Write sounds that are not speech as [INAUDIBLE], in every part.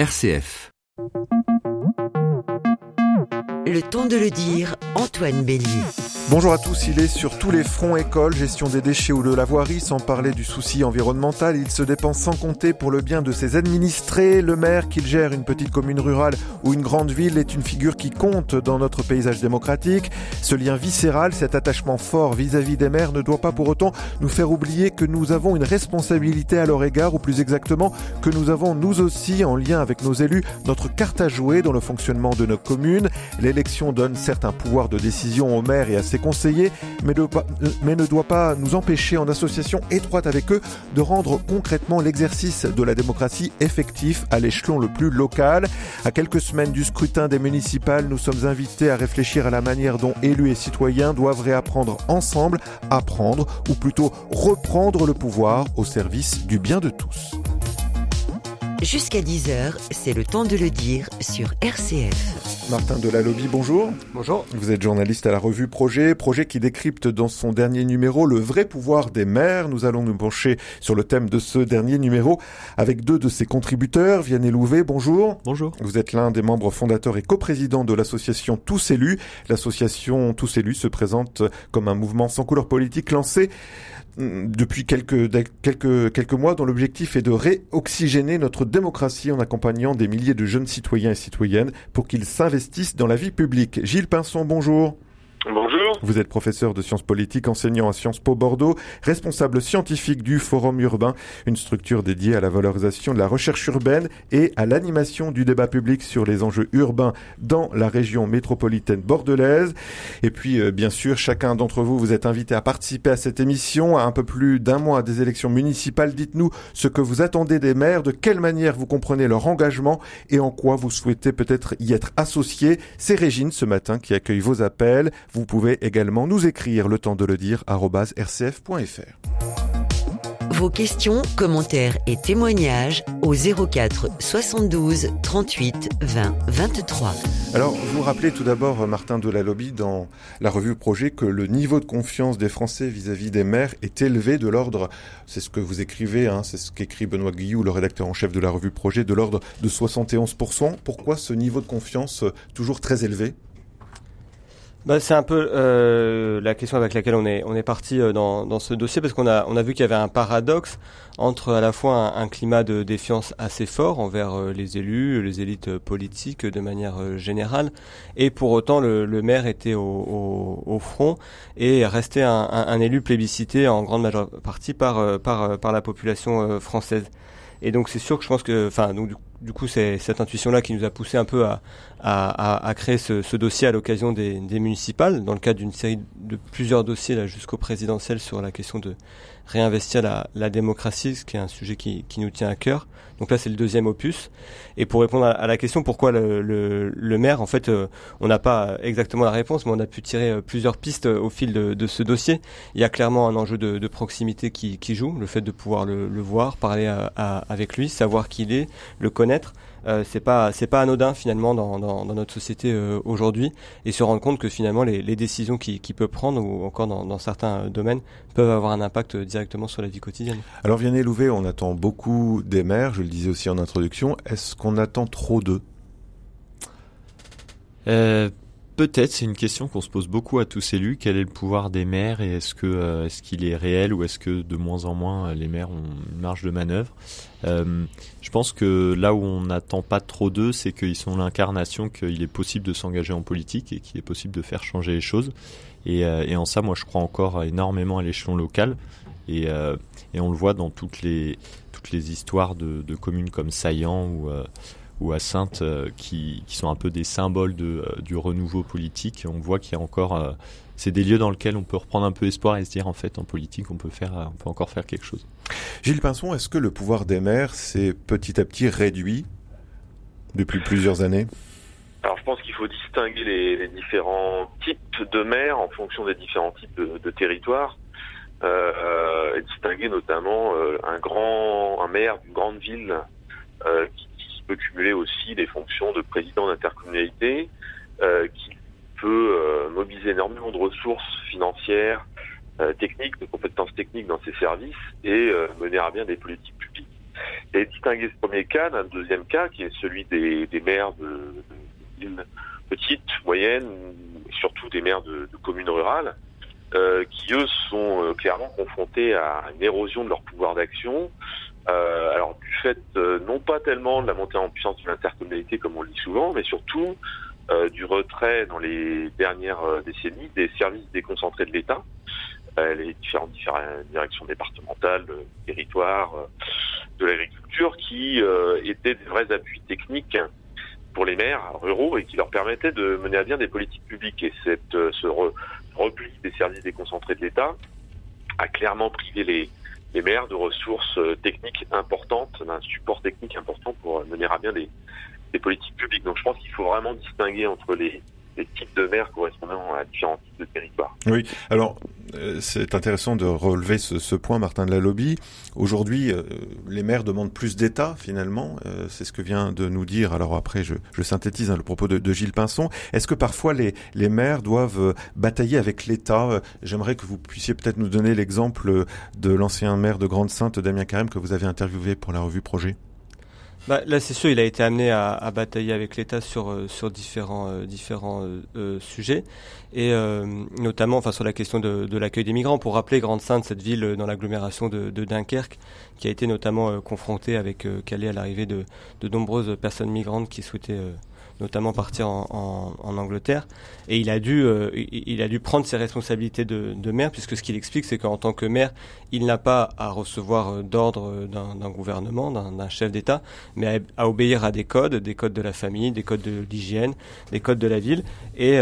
RCF. Le temps de le dire, Antoine Bélier. Bonjour à tous, il est sur tous les fronts école, gestion des déchets ou de la voirie, sans parler du souci environnemental. Il se dépense sans compter pour le bien de ses administrés. Le maire, qu'il gère une petite commune rurale ou une grande ville, est une figure qui compte dans notre paysage démocratique. Ce lien viscéral, cet attachement fort vis-à-vis des maires ne doit pas pour autant nous faire oublier que nous avons une responsabilité à leur égard, ou plus exactement que nous avons nous aussi, en lien avec nos élus, notre carte à jouer dans le fonctionnement de nos communes. L'élection donne certains pouvoirs de décision aux maires et à ses conseillers, mais, ne doit pas nous empêcher, en association étroite avec eux, de rendre concrètement l'exercice de la démocratie effectif à l'échelon le plus local. À quelques semaines du scrutin des municipales, nous sommes invités à réfléchir à la manière dont élus et citoyens doivent réapprendre ensemble à prendre, ou plutôt reprendre le pouvoir au service du bien de tous. Jusqu'à 10h, c'est le temps de le dire sur RCF. Martin Delalobby, bonjour. Bonjour. Vous êtes journaliste à la revue Projet, projet qui décrypte dans son dernier numéro le vrai pouvoir des maires. Nous allons nous pencher sur le thème de ce dernier numéro avec deux de ses contributeurs. Vianney Louvet, bonjour. Bonjour. Vous êtes l'un des membres fondateurs et coprésident de l'association Tous élus. L'association Tous élus se présente comme un mouvement sans couleur politique lancé depuis quelques, quelques, quelques mois dont l'objectif est de réoxygéner notre démocratie en accompagnant des milliers de jeunes citoyens et citoyennes pour qu'ils s'investissent dans la vie publique. Gilles Pinson, bonjour. Bonjour. Vous êtes professeur de sciences politiques, enseignant à Sciences Po Bordeaux, responsable scientifique du Forum urbain, une structure dédiée à la valorisation de la recherche urbaine et à l'animation du débat public sur les enjeux urbains dans la région métropolitaine bordelaise. Et puis, euh, bien sûr, chacun d'entre vous, vous êtes invité à participer à cette émission à un peu plus d'un mois des élections municipales. Dites-nous ce que vous attendez des maires, de quelle manière vous comprenez leur engagement et en quoi vous souhaitez peut-être y être associé. C'est Régine ce matin qui accueille vos appels. Vous pouvez également nous écrire, le temps de le dire, rcf.fr. Vos questions, commentaires et témoignages au 04 72 38 20 23. Alors, vous rappelez tout d'abord, Martin Delalobby, dans la revue Projet, que le niveau de confiance des Français vis-à-vis des maires est élevé de l'ordre, c'est ce que vous écrivez, hein, c'est ce qu'écrit Benoît Guillou, le rédacteur en chef de la revue Projet, de l'ordre de 71%. Pourquoi ce niveau de confiance euh, toujours très élevé? Bah, c'est un peu euh, la question avec laquelle on est on est parti euh, dans, dans ce dossier parce qu'on a on a vu qu'il y avait un paradoxe entre à la fois un, climat de défiance assez fort envers euh, les élus, les élites politiques de manière générale, et pour autant le, le maire était au, au, au, front et restait un, un, un, élu plébiscité en grande majeure partie par par par la population française. Et donc c'est sûr que je pense que, enfin, donc du, coup c'est cette intuition-là qui nous a poussé un peu à, à, créer ce, ce, dossier à l'occasion des, des, municipales, dans le cadre d'une série de plusieurs dossiers là jusqu'au présidentiel sur la question de réinvestir la, démocratie, ce qui est un sujet qui, nous tient à cœur. Donc là, c'est le deuxième opus. Et pour répondre à, la question pourquoi le, maire, en fait, euh, on n'a pas exactement la réponse, mais on a pu tirer euh, plusieurs pistes euh, au fil de, ce dossier. Il y a clairement un enjeu de, proximité qui, joue, le fait de pouvoir le, voir, parler avec lui, savoir qui il est, le connaître. Euh, c'est pas c'est pas anodin finalement dans, notre société aujourd'hui et se rendre compte que finalement les, décisions qu'il qui peut prendre ou encore dans, certains domaines peuvent avoir un impact directement sur la vie quotidienne. Alors Vianney Louvet, on attend beaucoup des maires, je le disais aussi en introduction. Est-ce qu'on attend trop d'eux? Euh, Peut-être, c'est une question qu'on se pose beaucoup à tous élus. Quel est le pouvoir des maires et est-ce que euh, est-ce qu'il est réel ou est-ce que de moins en moins les maires ont une marge de manœuvre? Euh, Je pense que là où on n'attend pas trop d'eux, c'est qu'ils sont l'incarnation qu'il est possible de s'engager en politique et qu'il est possible de faire changer les choses. Et, euh, et en ça, moi, je crois encore énormément à l'échelon local. Et, euh, et, on le voit dans toutes les toutes les histoires de, de communes comme Saillant ou ou à Sainte euh, qui, qui, sont un peu des symboles de, euh, du renouveau politique. On voit qu'il y a encore euh, c'est des lieux dans lesquels on peut reprendre un peu espoir et se dire en fait en politique on peut faire on peut encore faire quelque chose. Gilles Pinson, est-ce que le pouvoir des maires s'est petit à petit réduit depuis plusieurs années? Alors je pense qu'il faut distinguer les, les, différents types de maires en fonction des différents types de, de territoires. Euh, et distinguer notamment euh, un grand un maire d'une grande ville euh, qui peut cumuler aussi des fonctions de président d'intercommunalité, euh, qui peut euh, mobiliser énormément de ressources financières, euh, techniques, de compétences techniques dans ses services et mener à bien des politiques publiques. et distinguer ce premier cas d'un deuxième cas qui est celui des, maires de, villes petites, moyennes, surtout des maires de, communes rurales, euh, qui eux sont euh, clairement confrontés à une érosion de leur pouvoir d'action. Euh, alors du fait euh, non pas tellement de la montée en puissance de l'intercommunalité comme on le dit souvent, mais surtout du retrait dans les dernières décennies des services déconcentrés de l'État, les différentes, différentes directions départementales, territoires, de l'agriculture qui euh, étaient des vrais appuis techniques pour les maires ruraux et qui leur permettaient de mener à bien des politiques publiques. Et cette, euh, ce repli des services déconcentrés de l'État a clairement privé les, maires de ressources euh, techniques importantes, d'un support technique important pour mener à bien des, des politiques publiques. Donc je pense qu'il faut vraiment distinguer entre les, les types de maires correspondant à différents types de territoires. Oui, alors euh, c'est intéressant de relever ce, point, Martin de la Lobby. Aujourd'hui, euh, les maires demandent plus d'État, finalement. Euh, c'est ce que vient de nous dire. Alors après, je, je synthétise hein, le propos de, de Gilles Pinson. Est-ce que parfois les, les maires doivent batailler avec l'État? J'aimerais que vous puissiez peut-être nous donner l'exemple de l'ancien maire de Grande-Sainte, Damien Carême, que vous avez interviewé pour la revue Projet. Bah, là, c'est sûr, il a été amené à, à batailler avec l'État sur euh, sur différents euh, différents euh, sujets et notamment, enfin, sur la question de, de l'accueil des migrants. Pour rappeler, Grande-Sainte, cette ville dans l'agglomération de, de, Dunkerque, qui a été notamment confrontée avec Calais à l'arrivée de, de nombreuses personnes migrantes qui souhaitaient notamment partir en, Angleterre. Et il a dû, euh, il a dû prendre ses responsabilités de, de maire, puisque ce qu'il explique, c'est qu'en tant que maire, il n'a pas à recevoir euh, d'ordre euh, d'un gouvernement, d'un chef d'État, mais à, obéir à des codes, des codes de la famille, des codes de l'hygiène, des codes de la ville. Et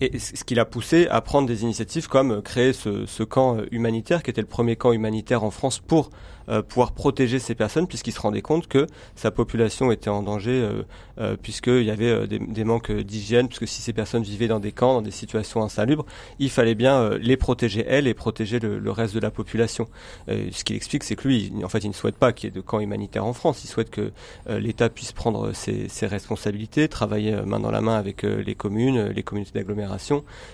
et ce qui l'a poussé à prendre des initiatives comme créer ce, ce, camp humanitaire, qui était le premier camp humanitaire en France pour euh, pouvoir protéger ces personnes puisqu'il se rendait compte que sa population était en danger euh, euh puisqu'il y avait euh, des, des, manques d'hygiène, puisque si ces personnes vivaient dans des camps, dans des situations insalubres, il fallait bien les protéger elles et protéger le, le reste de la population. ce qu'il explique, c'est que lui, en fait, il ne souhaite pas qu'il y ait de camps humanitaires en France. Il souhaite que l'État puisse prendre ses, ses, responsabilités, travailler main dans la main avec les communes, les communautés d'agglomération,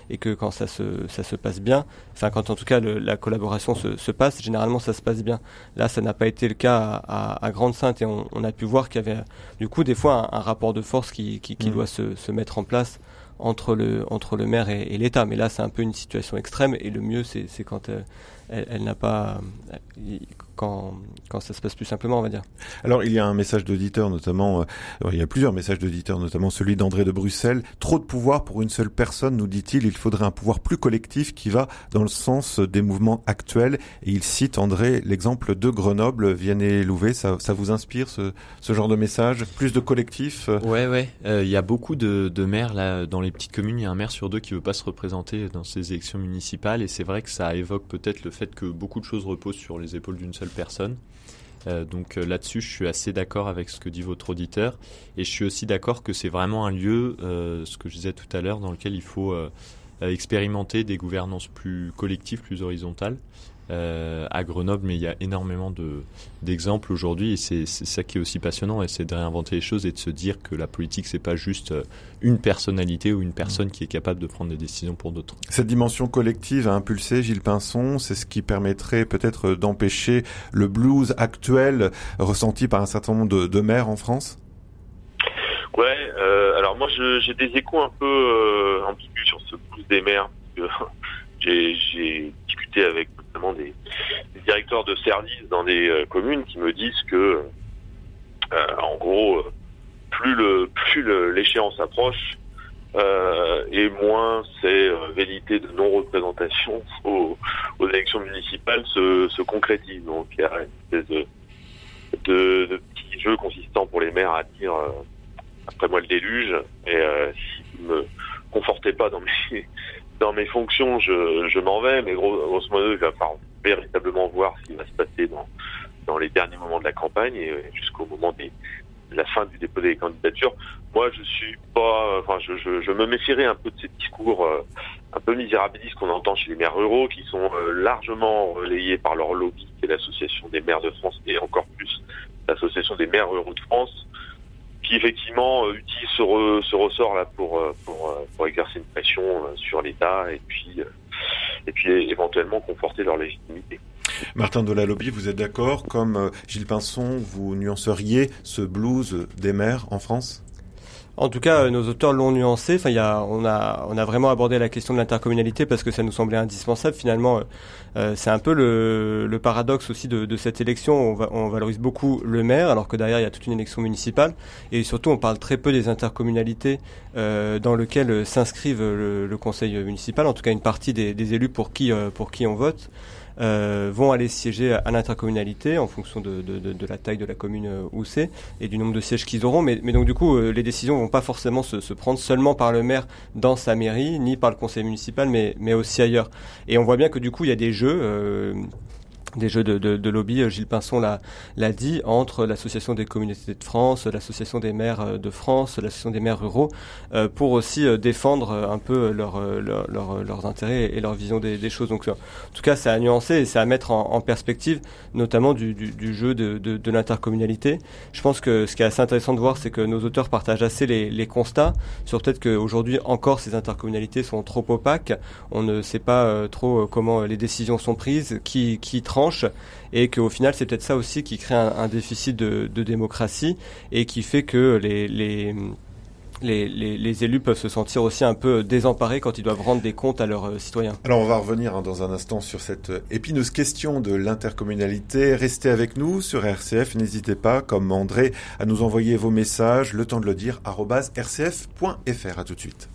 et que quand ça se, ça se passe bien, enfin quand en tout cas le, la collaboration se, se, passe, généralement ça se passe bien. Là, ça n'a pas été le cas à, à, Grande-Sainte et on, on, a pu voir qu'il y avait du coup des fois un, un rapport de force qui, qui, qui mmh. doit se, se, mettre en place entre le, entre le maire et, et l'État. Mais là, c'est un peu une situation extrême et le mieux, c'est quand euh, elle, elle n'a pas, quand, quand ça se passe plus simplement, on va dire. Alors, il y a un message d'auditeur, notamment, euh, il y a plusieurs messages d'auditeurs, notamment celui d'André de Bruxelles. Trop de pouvoir pour une seule personne, nous dit-il. Il faudrait un pouvoir plus collectif qui va dans le sens des mouvements actuels. Et il cite, André, l'exemple de Grenoble, Vianney-Louvet. Ça, ça vous inspire, ce, ce genre de message? Plus de collectif? Ouais, ouais. Euh, il y a beaucoup de, de maires, là, dans les petites communes. Il y a un maire sur deux qui veut pas se représenter dans ces élections municipales. Et c'est vrai que ça évoque peut-être le fait que beaucoup de choses reposent sur les épaules d'une seule personne. Euh, donc euh, là-dessus, je suis assez d'accord avec ce que dit votre auditeur. Et je suis aussi d'accord que c'est vraiment un lieu, euh, ce que je disais tout à l'heure, dans lequel il faut expérimenter des gouvernances plus collectives, plus horizontales euh, à Grenoble, mais il y a énormément de, d'exemples aujourd'hui et c'est, c'est ça qui est aussi passionnant et c'est de réinventer les choses et de se dire que la politique c'est pas juste euh, une personnalité ou une personne qui est capable de prendre des décisions pour d'autres. Cette dimension collective a impulsé Gilles Pinson, c'est ce qui permettrait peut-être d'empêcher le blues actuel ressenti par un certain nombre de, de maires en France? Ouais, euh, alors moi je, j'ai des échos un peu euh, ambigus sur ce blues des maires. [LAUGHS] j'ai, j'ai discuté avec des, directeurs de services dans des euh, communes qui me disent que, euh, en gros, euh, plus le plus l'échéance approche, et moins ces vérités de non-représentation aux, élections municipales se, se concrétisent. Donc il y a une espèce de, petit jeu consistant pour les maires à dire après moi le déluge, et si vous me confortez pas dans mes dans mes fonctions, je, je m'en vais, mais gros, grosso modo, il va falloir véritablement voir ce qui va se passer dans, dans les derniers moments de la campagne et jusqu'au moment des, de la fin du dépôt des candidatures. Moi, je suis pas, enfin, je, je, je me méfierais un peu de ces discours euh, un peu misérabilistes qu'on entend chez les maires ruraux, qui sont euh, largement relayés par leur lobby, qui est l'association des maires de France, et encore plus l'association des maires ruraux de France, qui effectivement euh, utilise ce, re, ce ressort là pour euh, pour, euh, pour exercer une pression sur l'État et puis et puis éventuellement conforter leur légitimité. Martin de la Lobby, vous êtes d'accord Comme Gilles Pinson, vous nuanceriez ce blues des maires en France? En tout cas, nos auteurs l'ont nuancé. Enfin, y a, on a, on a vraiment abordé la question de l'intercommunalité parce que ça nous semblait indispensable. Finalement, euh, c'est un peu le, le, paradoxe aussi de, de cette élection. On, va, on, valorise beaucoup le maire, alors que derrière il y a toute une élection municipale, et surtout on parle très peu des intercommunalités euh, dans lesquelles s'inscrivent le, le, conseil municipal. En tout cas, une partie des, des élus pour qui, euh, pour qui on vote. Euh, vont aller siéger à l'intercommunalité en fonction de, de, de, de, la taille de la commune euh, où c'est et du nombre de sièges qu'ils auront. Mais, mais, donc du coup, euh, les décisions vont pas forcément se, se, prendre seulement par le maire dans sa mairie, ni par le conseil municipal, mais, mais aussi ailleurs. Et on voit bien que du coup, il y a des jeux des jeux de, de, de, lobby, euh, Gilles Pinson l'a dit, entre l'Association des communautés de France, l'Association des maires euh, de France, l'Association des maires ruraux, euh, pour aussi euh, défendre un peu leur, leur, leur, leurs intérêts et leur vision des, des, choses. Donc, en tout cas, c'est à nuancer et c'est à mettre en, en, perspective, notamment du, du, du jeu de, de l'intercommunalité. Je pense que ce qui est assez intéressant de voir, c'est que nos auteurs partagent assez les, les constats sur peut-être qu'aujourd'hui encore ces intercommunalités sont trop opaques. On ne sait pas trop comment les décisions sont prises, qui, qui tranche et qu'au final c'est peut-être ça aussi qui crée un, déficit de, démocratie et qui fait que les, élus peuvent se sentir aussi un peu désemparés quand ils doivent rendre des comptes à leurs euh, citoyens. Alors on va revenir hein, dans un instant sur cette épineuse question de l'intercommunalité. Restez avec nous sur RCF. N'hésitez pas, comme André, à nous envoyer vos messages, le temps de le dire, rcf.fr. À tout de suite.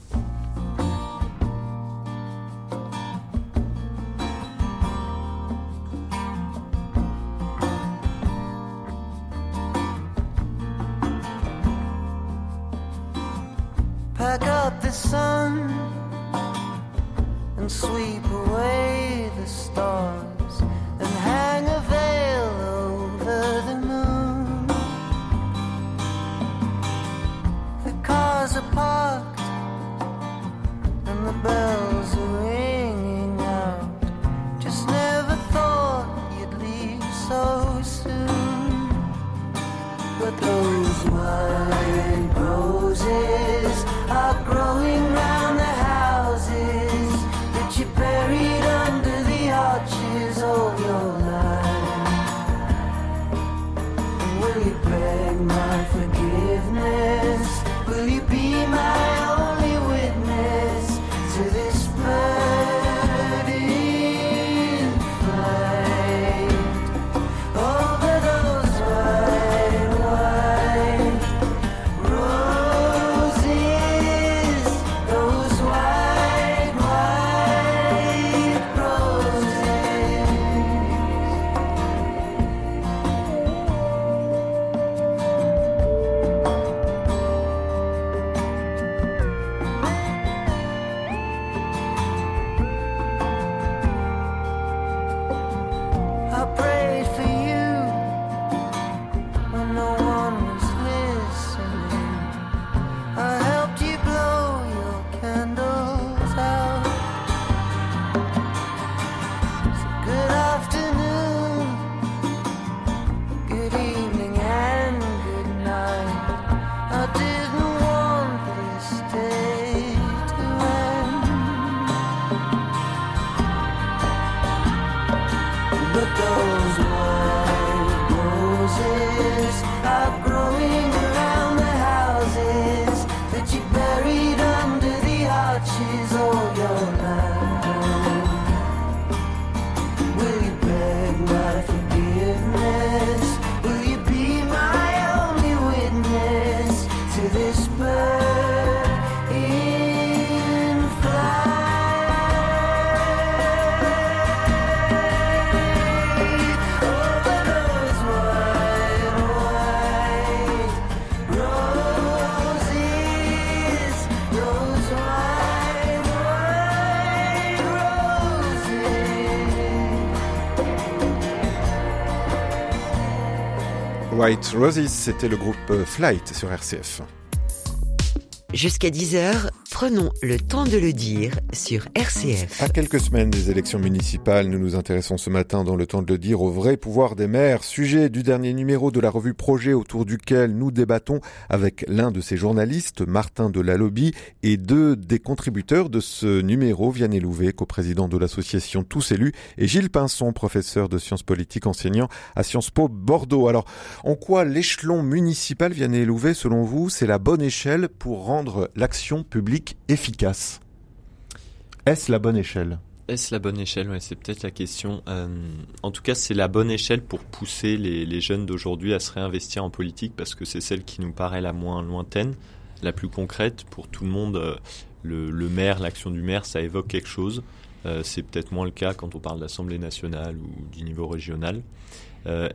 The sun and sweep away the stars and hang a veil over the moon. The cars are parked and the bells White Roses, c'était le groupe Flight sur RCF. Jusqu'à 10h, Prenons le temps de le dire sur RCF. À quelques semaines des élections municipales, nous nous intéressons ce matin dans le temps de le dire au vrai pouvoir des maires, sujet du dernier numéro de la revue Projet autour duquel nous débattons avec l'un de ses journalistes, Martin de la Lobby, et deux des contributeurs de ce numéro, Vianney Louvet, coprésident de l'association Tous élus, et Gilles Pinson, professeur de sciences politiques enseignant à Sciences Po Bordeaux. Alors, en quoi l'échelon municipal, Vianney Louvet, selon vous, c'est la bonne échelle pour rendre l'action publique efficace. Est-ce la bonne échelle? Est-ce la bonne échelle? C'est peut-être la question. Euh, en tout cas, c'est la bonne échelle pour pousser les, jeunes d'aujourd'hui à se réinvestir en politique parce que c'est celle qui nous paraît la moins lointaine, la plus concrète. Pour tout le monde, euh, le, maire, l'action du maire, ça évoque quelque chose. Euh, c'est peut-être moins le cas quand on parle d'Assemblée nationale ou du niveau régional.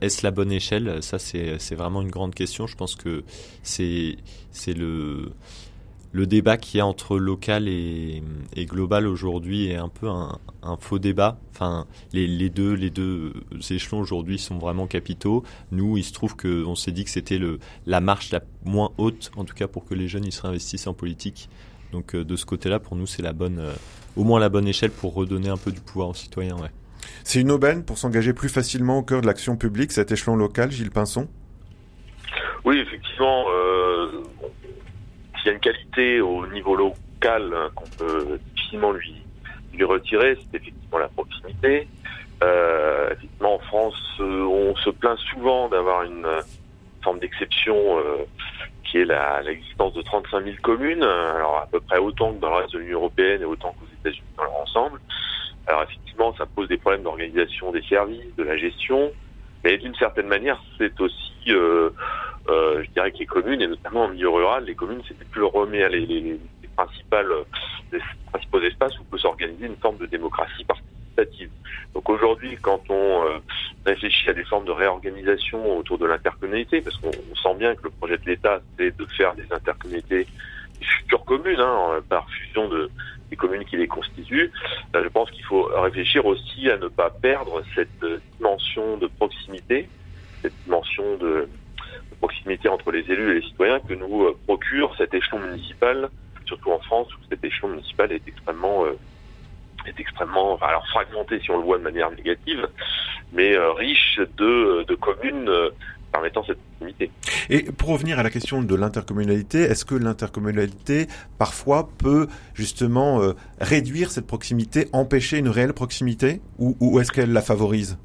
Est-ce la bonne échelle? Ça, c'est vraiment une grande question. Je pense que c'est le le débat qui y a entre local et, global aujourd'hui est un peu un, faux débat. Enfin, les, deux, les deux échelons aujourd'hui sont vraiment capitaux. Nous, il se trouve qu'on s'est dit que c'était la marche la moins haute, en tout cas pour que les jeunes ils se réinvestissent en politique. Donc euh, de ce côté-là, pour nous, c'est la bonne, euh, au moins la bonne échelle pour redonner un peu du pouvoir aux citoyens. Ouais. C'est une aubaine pour s'engager plus facilement au cœur de l'action publique, cet échelon local, Gilles Pinson? Oui, effectivement. Euh, il y a une qualité au niveau local hein, qu'on peut difficilement lui, lui retirer, c'est effectivement la proximité. Euh, effectivement, en France, euh, on se plaint souvent d'avoir une forme d'exception euh, qui est l'existence de 35 000 communes, alors à peu près autant que dans le reste de l'Union européenne et autant qu'aux États-Unis dans leur ensemble. Alors effectivement, ça pose des problèmes d'organisation des services, de la gestion, mais d'une certaine manière, c'est aussi euh, euh, je dirais que les communes, et notamment en milieu rural, les communes, c'était plus le remet les, les, les, principales, les principaux espaces où peut s'organiser une forme de démocratie participative. Donc aujourd'hui, quand on euh, réfléchit à des formes de réorganisation autour de l'intercommunalité, parce qu'on sent bien que le projet de l'État, c'est de faire des intercommunautés des futures communes, hein, par fusion de, des communes qui les constituent, je pense qu'il faut réfléchir aussi à ne pas perdre cette dimension de proximité, cette dimension de proximité entre les élus et les citoyens que nous euh, procure cet échelon municipal, surtout en France où cet échelon municipal est extrêmement euh, est extrêmement alors fragmenté si on le voit de manière négative, mais euh, riche de, de communes permettant cette proximité. Et pour revenir à la question de l'intercommunalité, est-ce que l'intercommunalité parfois peut justement réduire cette proximité, empêcher une réelle proximité, ou, ou est-ce qu'elle la favorise?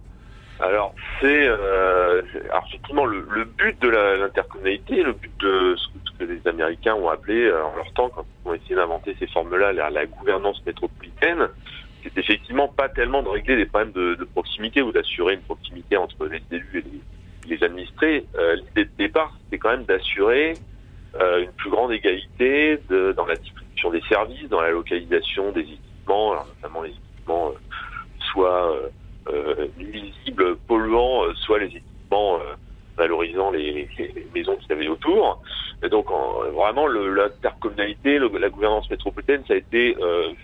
Alors c'est euh, effectivement le, le, but de l'intercommunalité, le but de ce que les Américains ont appelé euh, en leur temps quand ils ont essayé d'inventer ces formes-là, la, gouvernance métropolitaine, c'est effectivement pas tellement de régler des problèmes de, proximité ou d'assurer une proximité entre les élus et les, administrés. Euh, L'idée de départ, c'était quand même d'assurer euh, une plus grande égalité de, dans la distribution des services, dans la localisation des équipements, alors notamment les équipements euh, soit nuisibles, polluants, euh, soit les équipements euh, valorisant les, maisons qui avaient autour. Et donc vraiment l'intercommunalité, la gouvernance métropolitaine, ça a été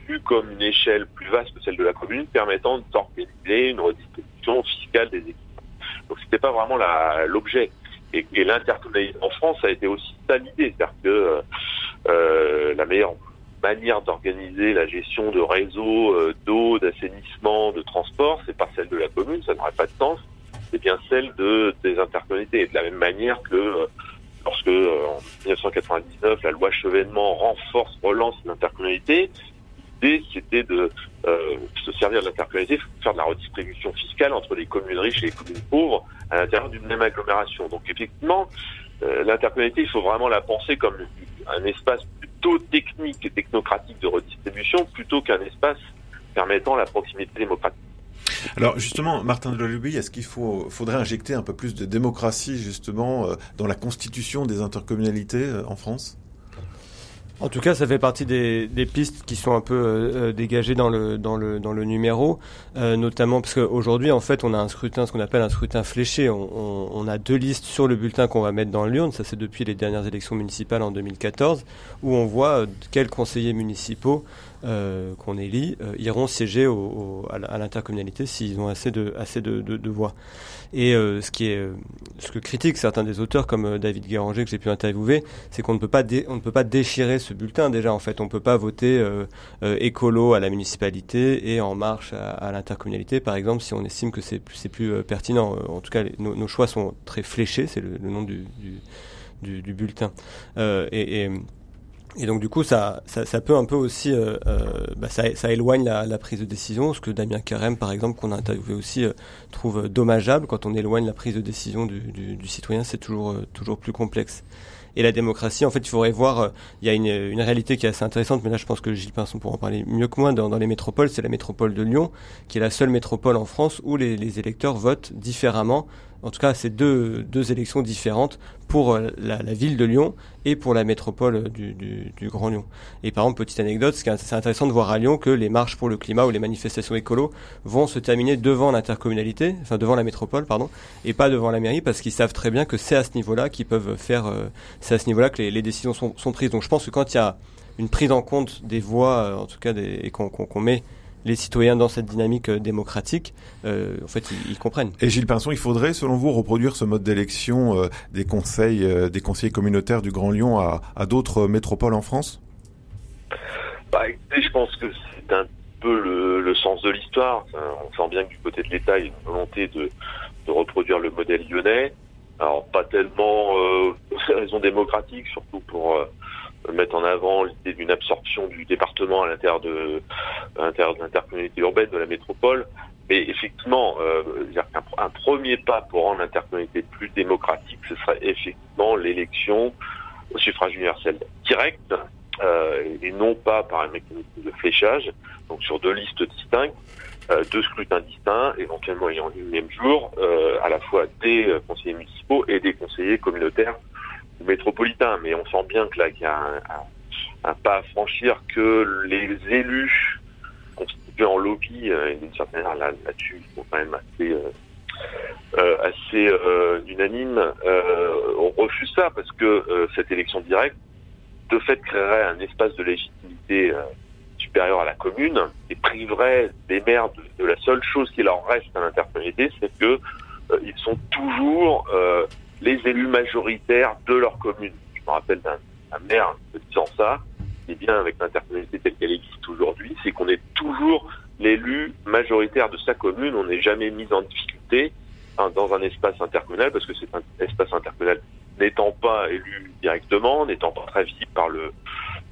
vu comme une échelle plus vaste que celle de la commune, permettant d'organiser une redistribution fiscale des équipements. Donc c'était pas vraiment l'objet. Et, l'intercommunalité en France a été aussi ça l'idée, c'est-à-dire que euh, la meilleure manière d'organiser la gestion de réseaux euh, d'eau, d'assainissement, de transport, c'est pas celle de la commune, ça n'aurait pas de sens. C'est bien celle de des intercommunautés. Et de la même manière que euh, lorsque euh, en 1999 la loi Chevènement renforce, relance l'intercommunalité, l'idée c'était de se servir de l'intercommunalité faire de la redistribution fiscale entre les communes riches et les communes pauvres à l'intérieur d'une même agglomération. Donc effectivement, l'intercommunalité, il faut vraiment la penser comme un espace technique et technocratique de redistribution plutôt qu'un espace permettant la proximité démocratique. Alors justement, Martin de Luluby, est-ce qu'il faudrait injecter un peu plus de démocratie justement euh, dans la constitution des intercommunalités euh, en France? En tout cas, ça fait partie des, pistes qui sont un peu euh, dégagées dans le, dans le, dans le numéro, notamment parce qu'aujourd'hui, en fait, on a un scrutin, ce qu'on appelle un scrutin fléché. On, on, a deux listes sur le bulletin qu'on va mettre dans l'urne. Ça, c'est depuis les dernières élections municipales en 2014, où on voit quels conseillers municipaux qu'on élit iront siéger au, à l'intercommunalité s'ils ont assez de, assez de, de, voix. Et ce qui est, ce que critiquent certains des auteurs comme David Guéranger que j'ai pu interviewer, c'est qu'on ne peut pas on ne peut pas déchirer ce bulletin déjà en fait. On peut pas voter écolo à la municipalité et en marche à, l'intercommunalité par exemple si on estime que c'est plus, pertinent. En tout cas, nos, choix sont très fléchés, c'est le, nom du, du, bulletin. Euh, et, et, donc du coup, ça, ça, peut un peu aussi, euh, euh, bah, ça, ça, éloigne la, la, prise de décision, ce que Damien Carême, par exemple, qu'on a interviewé aussi, trouve dommageable. Quand on éloigne la prise de décision du, du citoyen, c'est toujours, toujours plus complexe et la démocratie. En fait, il faudrait voir, il y a une, une, réalité qui est assez intéressante, mais là je pense que Gilles Pinson pourra en parler mieux que moi, dans, dans les métropoles, c'est la métropole de Lyon, qui est la seule métropole en France où les, les électeurs votent différemment en tout cas, c'est deux, deux élections différentes pour euh, la, la, ville de Lyon et pour la métropole du, du, du, Grand Lyon. Et par exemple, petite anecdote, c'est intéressant de voir à Lyon que les marches pour le climat ou les manifestations écolo vont se terminer devant l'intercommunalité, enfin devant la métropole, pardon, et pas devant la mairie, parce qu'ils savent très bien que c'est à ce niveau-là qu'ils peuvent faire, euh, c'est à ce niveau-là que les, les décisions sont, sont, prises. Donc je pense que quand il y a une prise en compte des voix, euh, en tout cas, des, et qu'on met les citoyens dans cette dynamique euh, démocratique, euh, en fait, ils, comprennent. Et Gilles Pinson, il faudrait, selon vous, reproduire ce mode d'élection euh, des conseils, des conseillers communautaires du Grand Lyon à, d'autres métropoles en France? Bah, écoutez, je pense que c'est un peu le, sens de l'histoire. On sent bien que du côté de l'État, il y a une volonté de, reproduire le modèle lyonnais. Alors, pas tellement euh, pour des raisons démocratiques, surtout pour mettre en avant l'idée d'une absorption du département à l'intérieur de, l'intercommunalité urbaine de la métropole. Mais effectivement, euh, un, premier pas pour rendre l'intercommunalité plus démocratique, ce serait effectivement l'élection au suffrage universel direct euh, et non pas par un mécanisme de fléchage, donc sur deux listes distinctes, euh, deux scrutins distincts, éventuellement ayant lieu le même jour, à la fois des conseillers municipaux et des conseillers communautaires métropolitain, mais on sent bien que là qu'il y a un, pas à franchir que les élus constitués en lobby, euh, d'une certaine manière là, là-dessus, ils sont quand même assez euh, euh assez unanimes, on refuse ça parce que cette élection directe, de fait, créerait un espace de légitimité supérieur à la commune et priverait des maires de, la seule chose qui leur reste à l'intercommunalité, c'est que ils sont toujours les élus majoritaires de leur commune. Je me rappelle d'un maire disant ça, et bien avec l'intercommunalité telle qu'elle existe aujourd'hui, c'est qu'on est toujours l'élu majoritaire de sa commune, on n'est jamais mis en difficulté hein, dans un espace intercommunal, parce que c'est un espace intercommunal n'étant pas élu directement, n'étant pas très visible par le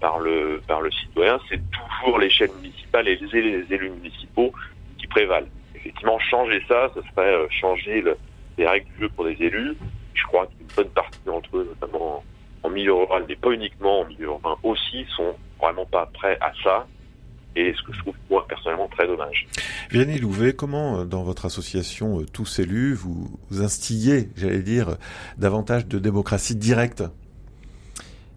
par le par le citoyen, c'est toujours l'échelle municipale et les, élus municipaux qui prévalent. Effectivement, changer ça, ce serait euh, changer les règles du jeu pour les élus, je crois qu'une bonne partie d'entre eux, notamment en milieu rural, mais pas uniquement en milieu urbain aussi, sont vraiment pas prêts à ça. Et ce que je trouve moi personnellement très dommage. Vianney Louvet, comment euh, dans votre association euh, Tous élus vous, vous instillez, j'allais dire, davantage de démocratie directe?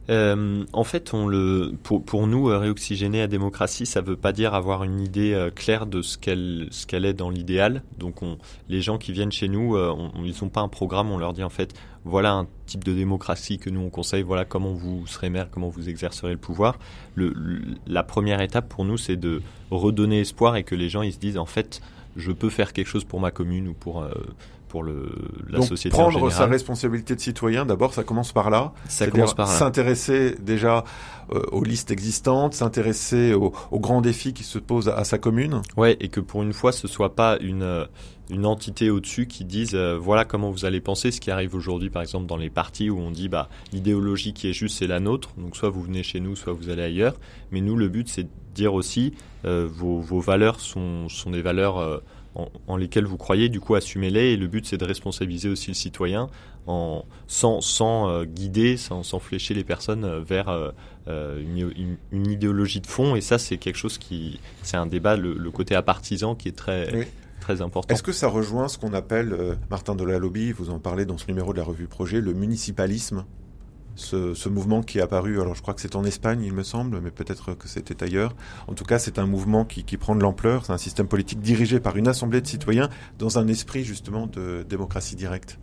Euh, en fait, on le, pour, pour nous, euh, réoxygéner la démocratie, ça veut pas dire avoir une idée euh, claire de ce qu'elle est dans l'idéal. Donc, on, les gens qui viennent chez nous, on, ils n'ont pas un programme. On leur dit en fait, voilà un type de démocratie que nous on conseille. Voilà comment vous serez maire, comment vous exercerez le pouvoir. Le, la première étape pour nous, c'est de redonner espoir et que les gens ils se disent en fait, je peux faire quelque chose pour ma commune ou pour pour le, la Donc, société prendre sa responsabilité de citoyen, d'abord, ça commence par là. Ça commence par là. S'intéresser déjà euh, aux listes existantes, s'intéresser aux, aux, grands défis qui se posent à, sa commune. Ouais, et que pour une fois, ce soit pas une euh, une entité au-dessus qui dise euh, voilà comment vous allez penser ce qui arrive aujourd'hui par exemple dans les partis où on dit bah l'idéologie qui est juste c'est la nôtre donc soit vous venez chez nous soit vous allez ailleurs mais nous le but c'est de dire aussi vos, vos valeurs sont sont des valeurs en, lesquels vous croyez, du coup assumez-les. Et le but c'est de responsabiliser aussi le citoyen en, sans, sans euh, guider, sans, sans, flécher les personnes euh, vers euh, une, une, idéologie de fond. Et ça c'est quelque chose qui c'est un débat le, côté apartisan qui est très très important. Est-ce que ça rejoint ce qu'on appelle Martin Delalobby, vous en parlez dans ce numéro de la revue Projet, le municipalisme? Ce, mouvement qui est apparu, alors je crois que c'est en Espagne, il me semble, mais peut-être que c'était ailleurs. En tout cas, c'est un mouvement qui, prend de l'ampleur. C'est un système politique dirigé par une assemblée de citoyens dans un esprit justement de démocratie directe.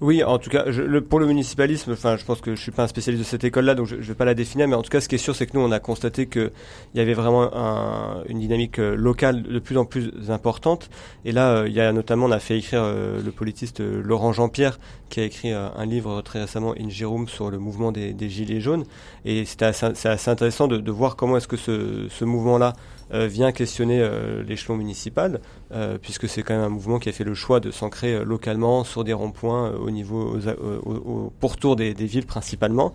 Oui, en tout cas, je, le, pour le municipalisme, enfin, je pense que je suis pas un spécialiste de cette école-là, donc je, ne vais pas la définir, mais en tout cas, ce qui est sûr, c'est que nous, on a constaté qu'il y avait vraiment un, une dynamique euh, locale de plus en plus importante. Et là, euh, il y a notamment, on a fait écrire euh, le politiste Laurent Jean-Pierre, qui a écrit un livre très récemment, In Jérôme, sur le mouvement des, des Gilets jaunes. Et c'était assez, assez, intéressant de, de voir comment est-ce que ce, ce mouvement-là vient questionner euh, l'échelon municipal, euh, puisque c'est quand même un mouvement qui a fait le choix de s'ancrer localement sur des ronds-points au niveau au, pourtour des villes principalement.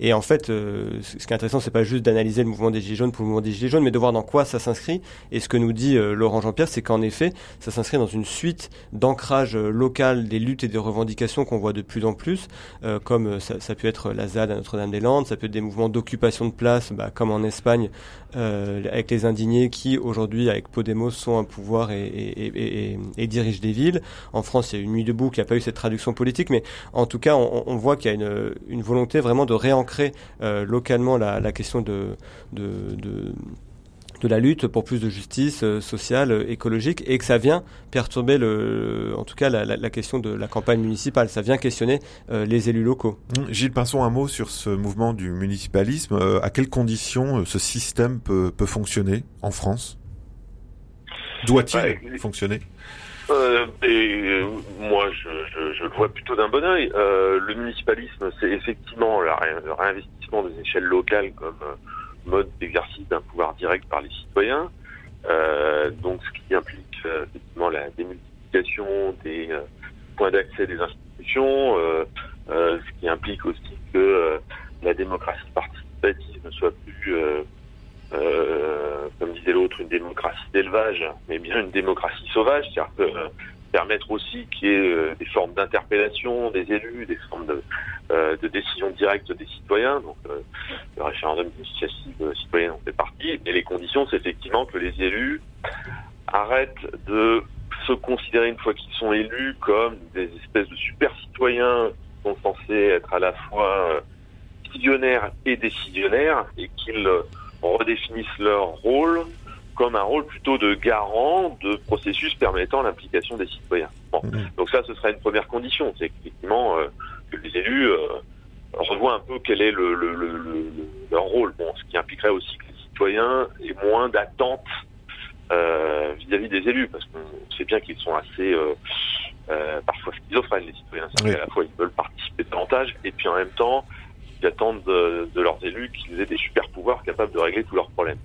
Et en fait, euh, ce qui est intéressant, c'est pas juste d'analyser le mouvement des Gilets jaunes pour le mouvement des Gilets jaunes, mais de voir dans quoi ça s'inscrit. Et ce que nous dit euh, Laurent Jean-Pierre, c'est qu'en effet, ça s'inscrit dans une suite d'ancrage euh, local des luttes et des revendications qu'on voit de plus en plus, comme ça, ça, peut être la ZAD à Notre-Dame-des-Landes, ça peut être des mouvements d'occupation de place, bah, comme en Espagne, avec les indignés qui, aujourd'hui, avec Podemos, sont un pouvoir et, et, et, et, dirigent des villes. En France, il y a une nuit debout qui n'a pas eu cette traduction politique, mais en tout cas, on, on voit qu'il y a une, une volonté vraiment de réancrer créer euh, localement la, question de, de, la lutte pour plus de justice euh, sociale, écologique, et que ça vient perturber, le, en tout cas, la, question de la campagne municipale. Ça vient questionner euh, les élus locaux. Mmh. Gilles Pinson, un mot sur ce mouvement du municipalisme. à quelles conditions ce système peut, fonctionner en France? Doit-il fonctionner? Euh, et, moi, je, je, je, le vois plutôt d'un bon oeil. Euh, le municipalisme, c'est effectivement le réinvestissement des échelles locales comme euh, mode d'exercice d'un pouvoir direct par les citoyens. Euh, donc, ce qui implique euh, effectivement la démultiplication des euh, points d'accès des institutions, ce qui implique aussi que la démocratie participative ne soit plus l'autre, une démocratie d'élevage, mais bien une démocratie sauvage, c'est-à-dire euh, permettre aussi qu'il y ait euh, des formes d'interpellation des élus, des formes de, euh, décision directe des citoyens. Donc le référendum d'initiative citoyenne en fait partie. Et les conditions, c'est effectivement que les élus arrêtent de se considérer une fois qu'ils sont élus comme des espèces de super citoyens qui sont censés être à la fois visionnaires et décisionnaires et qu'ils redéfinissent leur rôle comme un rôle plutôt de garant de processus permettant l'implication des citoyens. Bon. Mmh. Donc ça, ce serait une première condition, c'est effectivement euh, que les élus euh, revoient un peu quel est le, le, le, leur rôle. Bon, ce qui impliquerait aussi que les citoyens aient moins d'attentes euh, vis-à-vis des élus, parce qu'on sait bien qu'ils sont assez euh, euh, parfois schizophrènes les citoyens. Oui. À la fois ils veulent participer davantage, et puis en même temps qui attendent de, leurs élus qu'ils aient des super pouvoirs capables de régler tous leurs problèmes.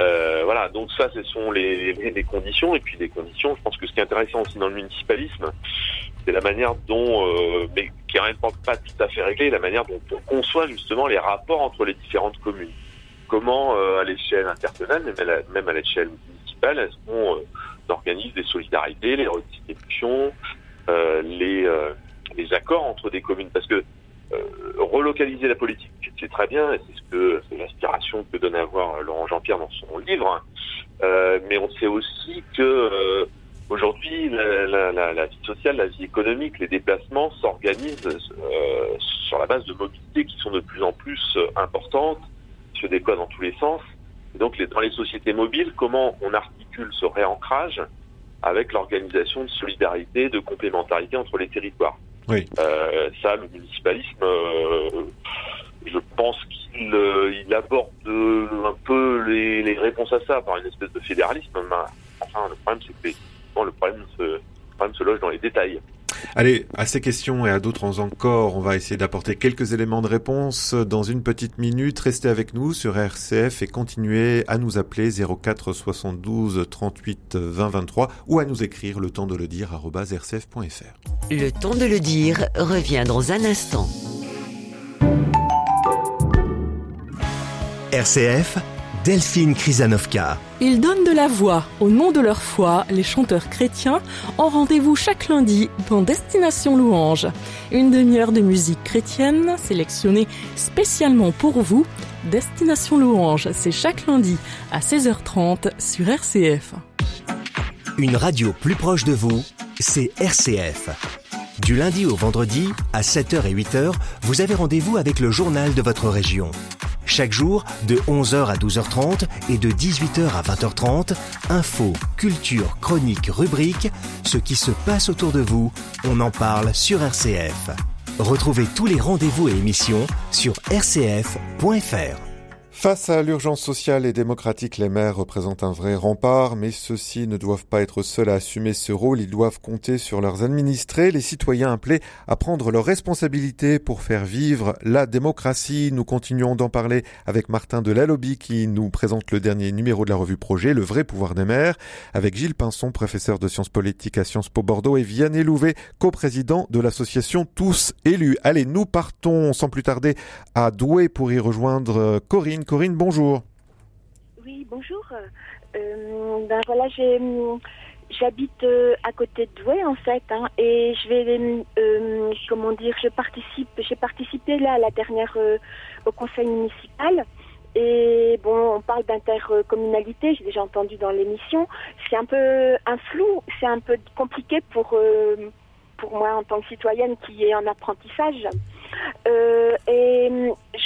Euh, voilà, donc ça, ce sont les, les, conditions. Et puis les conditions, je pense que ce qui est intéressant aussi dans le municipalisme, c'est la manière dont, euh, mais qui est même temps pas tout à fait réglé, la manière dont on conçoit justement les rapports entre les différentes communes. Comment, euh, à l'échelle intercommunale, même à l'échelle municipale, est-ce qu'on euh, organise des solidarités, les redistributions, euh, les, euh, les accords entre des communes? Parce que relocaliser la politique, c'est très bien, c'est ce que c'est l'inspiration que donne à voir Laurent Jean-Pierre dans son livre. Euh, mais on sait aussi que euh, aujourd'hui, la, vie sociale, la vie économique, les déplacements s'organisent euh, sur la base de mobilités qui sont de plus en plus importantes, se déploient dans tous les sens. Et donc, dans les sociétés mobiles, comment on articule ce réancrage avec l'organisation de solidarité, de complémentarité entre les territoires? Oui. Euh, ça, le municipalisme, euh, je pense qu'il euh, aborde un peu les, réponses à ça par une espèce de fédéralisme. Enfin, le problème, c'est que bon, le, problème le problème se loge dans les détails. Allez, à ces questions et à d'autres encore, on va essayer d'apporter quelques éléments de réponse dans une petite minute. Restez avec nous sur RCF et continuez à nous appeler 04 72 38 20 23 ou à nous écrire le temps de le dire rcf.fr. Le temps de le dire revient dans un instant. RCF Delphine Krizanovka. Ils donnent de la voix au nom de leur foi, les chanteurs chrétiens, en rendez-vous chaque lundi dans Destination Louange. Une demi-heure de musique chrétienne sélectionnée spécialement pour vous. Destination Louange, c'est chaque lundi à 16h30 sur RCF. Une radio plus proche de vous, c'est RCF. Du lundi au vendredi, à 7h et 8h, vous avez rendez-vous avec le journal de votre région. Chaque jour, de 11h à 12h30 et de 18h à 20h30, info, culture, chronique, rubrique, ce qui se passe autour de vous, on en parle sur RCF. Retrouvez tous les rendez-vous et émissions sur rcf.fr. Face à l'urgence sociale et démocratique, les maires représentent un vrai rempart, mais ceux-ci ne doivent pas être seuls à assumer ce rôle, ils doivent compter sur leurs administrés, les citoyens appelés à prendre leurs responsabilités pour faire vivre la démocratie. Nous continuons d'en parler avec Martin Delalobi qui nous présente le dernier numéro de la revue Projet, Le vrai pouvoir des maires, avec Gilles Pinson, professeur de sciences politiques à Sciences Po Bordeaux et Vianney Louvet, coprésident de l'association Tous élus. Allez, nous partons sans plus tarder à Douai pour y rejoindre Corinne. Corinne, bonjour. Oui, bonjour. Euh, ben j'ai, j'habite euh, à côté de Douai en fait, hein, et je vais, euh, comment dire, je participe, j'ai participé là la dernière au conseil municipal. Et bon, on parle d'intercommunalité, j'ai déjà entendu dans l'émission. C'est un peu un flou, c'est un peu compliqué pour pour moi en tant que citoyenne qui est en apprentissage. Euh, et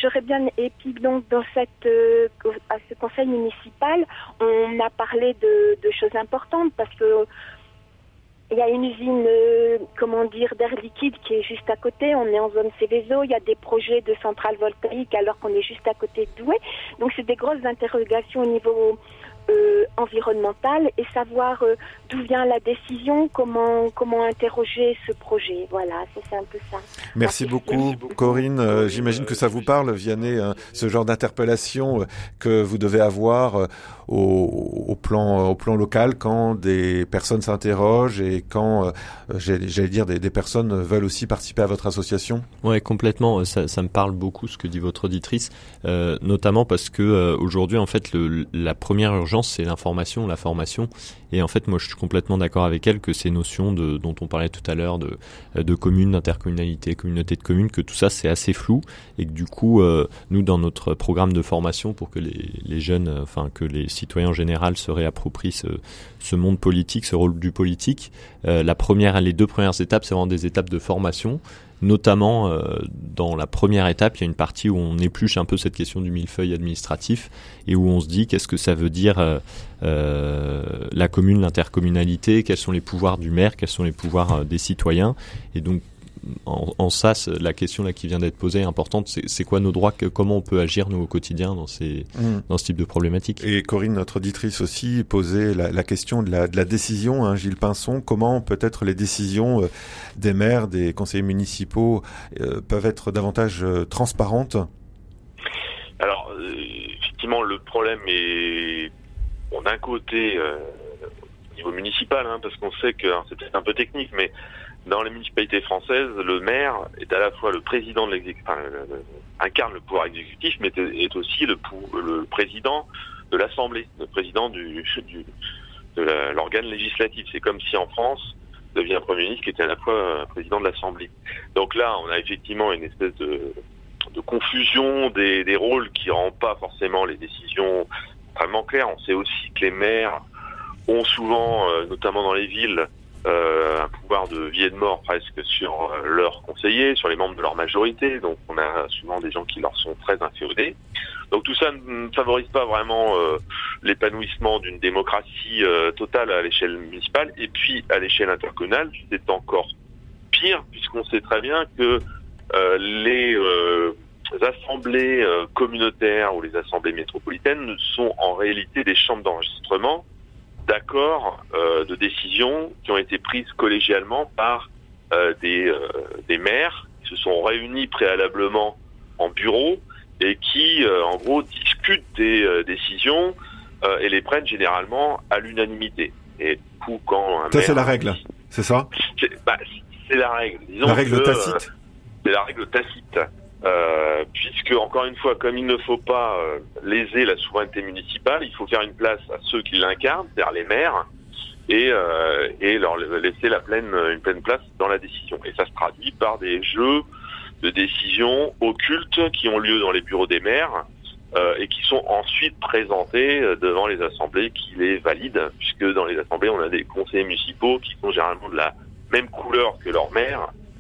j'aurais bien, et puis donc dans cette, euh, à ce conseil municipal, on a parlé de, de choses importantes parce que il y a une usine, euh, comment dire, d'air liquide qui est juste à côté. On est en zone Céveso. Il y a des projets de centrales voltaïques alors qu'on est juste à côté de Douai. Donc c'est des grosses interrogations au niveau euh, environnementale et savoir euh, d'où vient la décision, comment comment interroger ce projet. Voilà, c'est un peu ça. Merci, beaucoup, Corinne. Euh, j'imagine que ça vous parle, Vianney, hein, ce genre d'interpellation que vous devez avoir au, au, plan au plan local quand des personnes s'interrogent et quand j'allais dire des, des, personnes veulent aussi participer à votre association? Ouais, complètement. Ça, ça, me parle beaucoup ce que dit votre auditrice, notamment parce que aujourd'hui, en fait, le, la première urgence c'est l'information, la formation. Et en fait, moi, je suis complètement d'accord avec elle que ces notions de, dont on parlait tout à l'heure de, de communes, d'intercommunalité, communauté de communes, que tout ça, c'est assez flou. Et que du coup, euh, nous, dans notre programme de formation, pour que les, jeunes, enfin, que les citoyens en général se réapproprient ce, ce monde politique, ce rôle du politique, euh, la première, les deux premières étapes, c'est vraiment des étapes de formation notamment euh, dans la première étape, il y a une partie où on épluche un peu cette question du millefeuille administratif et où on se dit qu'est-ce que ça veut dire euh, euh, la commune, l'intercommunalité, quels sont les pouvoirs du maire, quels sont les pouvoirs des citoyens. Et donc en, en, ça, la question là qui vient d'être posée est importante. C'est quoi nos droits Comment on peut agir nous au quotidien dans ces mmh. dans ce type de problématiques Et Corinne, notre auditrice aussi, posait la, la question de la, de la décision. Hein, Gilles Pinson, comment peut-être les décisions euh, des maires, des conseillers municipaux euh, peuvent être davantage euh, transparentes? Alors, euh, effectivement, le problème est, bon, d'un côté, au niveau municipal, hein, parce qu'on sait que c'est peut-être un peu technique, mais dans les municipalités françaises, le maire est à la fois le président de l'exécutif, enfin, incarne le pouvoir exécutif, mais est aussi le, le président de l'Assemblée, le président du, du de l'organe législatif. C'est comme si en France devient un Premier ministre qui était à la fois président de l'Assemblée. Donc là, on a effectivement une espèce de, de confusion des, des, rôles qui rend pas forcément les décisions vraiment claires. On sait aussi que les maires ont souvent, euh, notamment dans les villes, un pouvoir de vie et de mort presque sur euh, leurs conseillers, sur les membres de leur majorité. Donc on a souvent des gens qui leur sont très inféodés. Donc tout ça ne favorise pas vraiment euh, l'épanouissement d'une démocratie euh, totale à l'échelle municipale. Et puis à l'échelle intercommunale, c'est encore pire puisqu'on sait très bien que euh, les assemblées communautaires ou les assemblées métropolitaines sont en réalité des chambres d'enregistrement d'accords euh, de décisions qui ont été prises collégialement par euh, des, euh, des maires qui se sont réunis préalablement en bureau et qui, en gros, discutent des décisions et les prennent généralement à l'unanimité. Et du coup, quand un ça, c'est la règle, c'est ça? C'est bah, la règle. Disons la règle tacite C'est la règle tacite. Euh, puisque encore une fois, comme il ne faut pas euh, léser la souveraineté municipale, il faut faire une place à ceux qui l'incarnent, c'est-à-dire les maires, et, euh, leur laisser une pleine place dans la décision. Et ça se traduit par des jeux de décision occultes qui ont lieu dans les bureaux des maires et qui sont ensuite présentés devant les assemblées qui les valident, puisque dans les assemblées, on a des conseillers municipaux qui sont généralement de la même couleur que leurs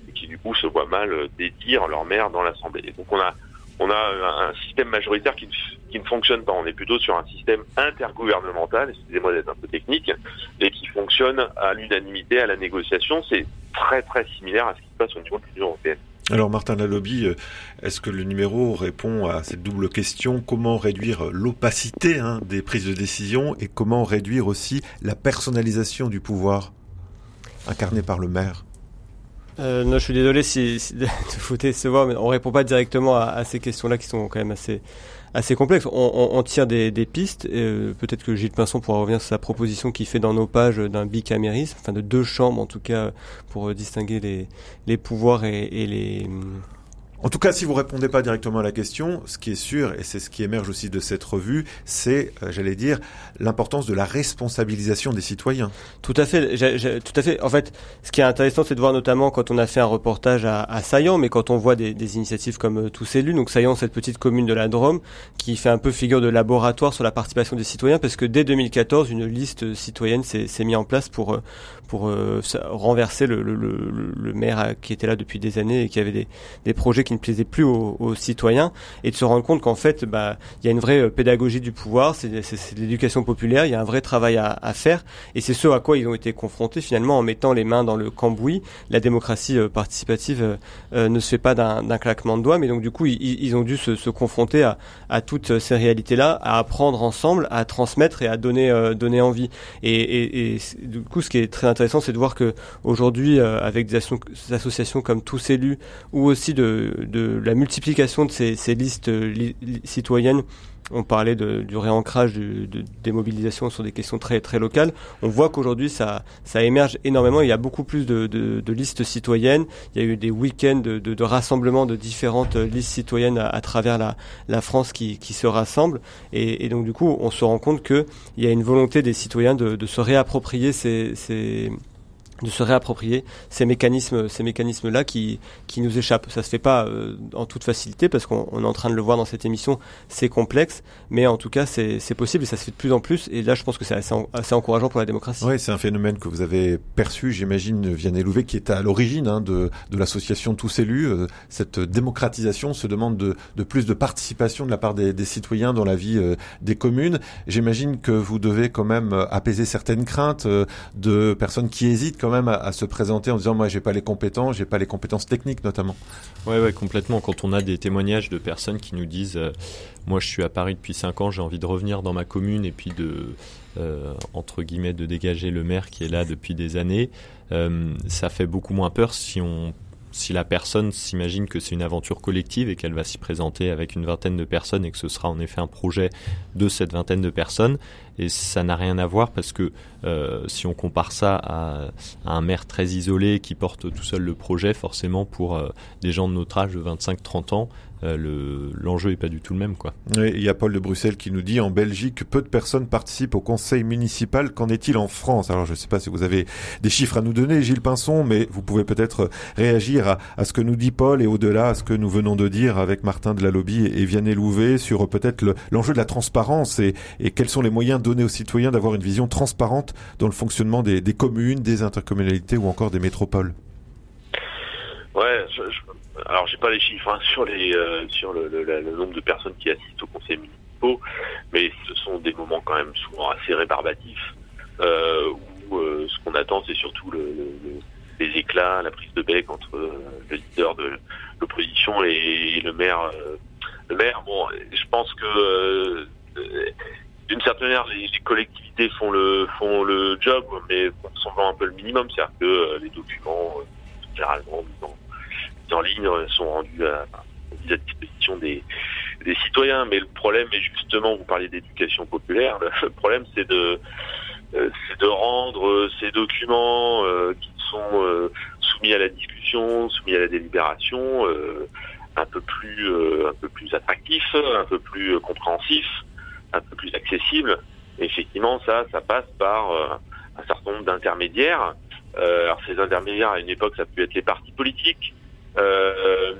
maires qui du coup se voient mal dédire leur maire dans l'Assemblée. Donc on a on a un, système majoritaire qui, ne fonctionne pas. On est plutôt sur un système intergouvernemental, excusez-moi d'être un peu technique, et qui fonctionne à l'unanimité, à la négociation. C'est très très similaire à ce qui se passe au niveau de l'Union européenne. Alors Martin Lalobby, euh, est-ce que le numéro répond à cette double question? Comment réduire l'opacité hein, des prises de décision et comment réduire aussi la personnalisation du pouvoir incarné par le maire? Euh, non, je suis désolé si, si [LAUGHS] de vous décevoir, mais on répond pas directement à, à ces questions-là qui sont quand même assez assez complexe. On, on, tire des, des pistes. Euh, Peut-être que Gilles Pinson pourra revenir sur sa proposition qu'il fait dans nos pages d'un bicamérisme, enfin de deux chambres en tout cas, pour distinguer les, les pouvoirs et, et les en tout cas, si vous répondez pas directement à la question, ce qui est sûr, et c'est ce qui émerge aussi de cette revue, c'est, euh, j'allais dire, l'importance de la responsabilisation des citoyens. Tout à fait, tout à fait. En fait, ce qui est intéressant, c'est de voir notamment quand on a fait un reportage à, à Saillant, mais quand on voit des, initiatives comme euh, Tous élus, donc Saillant, cette petite commune de la Drôme, qui fait un peu figure de laboratoire sur la participation des citoyens, parce que dès 2014, une liste citoyenne s'est mise en place pour euh, pour renverser le, le, le, le, maire qui était là depuis des années et qui avait des, des projets qui ne plaisait plus aux, citoyens et de se rendre compte qu'en fait, bah, il y a une vraie euh, pédagogie du pouvoir, c'est de l'éducation populaire, il y a un vrai travail à, faire et c'est ce à quoi ils ont été confrontés finalement en mettant les mains dans le cambouis. La démocratie euh, participative euh, ne se fait pas d'un claquement de doigts, mais donc du coup, ils, ont dû se, confronter à, toutes ces réalités-là, à apprendre ensemble, à transmettre et à donner, donner envie. Et, et, du coup, ce qui est très intéressant, c'est de voir que aujourd'hui, avec des, associations comme Tous élus ou aussi de la multiplication de ces, ces listes citoyennes, on parlait de, du réancrage de, des mobilisations sur des questions très très locales. On voit qu'aujourd'hui ça ça émerge énormément. Il y a beaucoup plus de, de listes citoyennes. Il y a eu des week-ends de, de, rassemblements de différentes listes citoyennes à, travers la, la France qui, qui se rassemblent. Et, et, donc du coup, on se rend compte qu'il y a une volonté des citoyens de, se réapproprier ces, ces de se réapproprier ces mécanismes, ces mécanismes-là qui, qui nous échappent. Ça se fait pas euh, en toute facilité parce qu'on est en train de le voir dans cette émission, c'est complexe, mais en tout cas c'est possible et ça se fait de plus en plus. Et là, je pense que c'est assez, assez, encourageant pour la démocratie. Oui, c'est un phénomène que vous avez perçu, j'imagine, Vianney Louvet, qui est à l'origine hein, de, de l'association Tous élus. Euh, cette démocratisation se demande de, de, plus de participation de la part des, des citoyens dans la vie euh, des communes. J'imagine que vous devez quand même apaiser certaines craintes de personnes qui hésitent même à, se présenter en disant moi j'ai pas les compétences, j'ai pas les compétences techniques notamment. Ouais ouais complètement. Quand on a des témoignages de personnes qui nous disent euh, moi je suis à Paris depuis 5 ans, j'ai envie de revenir dans ma commune et puis de euh, entre guillemets de dégager le maire qui est là depuis des années, euh, ça fait beaucoup moins peur si on si la personne s'imagine que c'est une aventure collective et qu'elle va s'y présenter avec une vingtaine de personnes et que ce sera en effet un projet de cette vingtaine de personnes, et ça n'a rien à voir parce que euh, si on compare ça à, un maire très isolé qui porte tout seul le projet, forcément pour euh, des gens de notre âge de 25-30 ans, euh, l'enjeu est pas du tout le même. Quoi. il y a Paul de Bruxelles qui nous dit en Belgique, peu de personnes participent au conseil municipal. Qu'en est-il en France? Alors je ne sais pas si vous avez des chiffres à nous donner, Gilles Pinson, mais vous pouvez peut-être réagir à, ce que nous dit Paul et au-delà à ce que nous venons de dire avec Martin de la Lobby et Vianney Louvet sur peut-être l'enjeu de la transparence et, et, quels sont les moyens donnés aux citoyens d'avoir une vision transparente dans le fonctionnement des, communes, des intercommunalités ou encore des métropoles. Ouais, je, alors j'ai pas les chiffres hein, sur euh, le, nombre de personnes qui assistent au conseil municipal, mais ce sont des moments quand même souvent assez rébarbatifs euh, où euh, ce qu'on attend c'est surtout le, les éclats, la prise de bec entre euh, le leader de l'opposition et, le maire. le maire, bon, je pense que d'une certaine manière, les, collectivités font le font le job, mais sont un peu le minimum, c'est-à-dire que les documents généralement en ligne euh, sont rendus à, à disposition des, citoyens. Mais le problème est justement, vous parlez d'éducation populaire, le problème c'est de euh, c'est de rendre euh, ces documents qui sont soumis à la discussion, soumis à la délibération, un peu plus un peu plus attractifs, un peu plus compréhensifs, un peu plus accessibles. effectivement, ça, ça passe par un certain nombre d'intermédiaires. alors ces intermédiaires, à une époque, ça peut être les partis politiques, euh,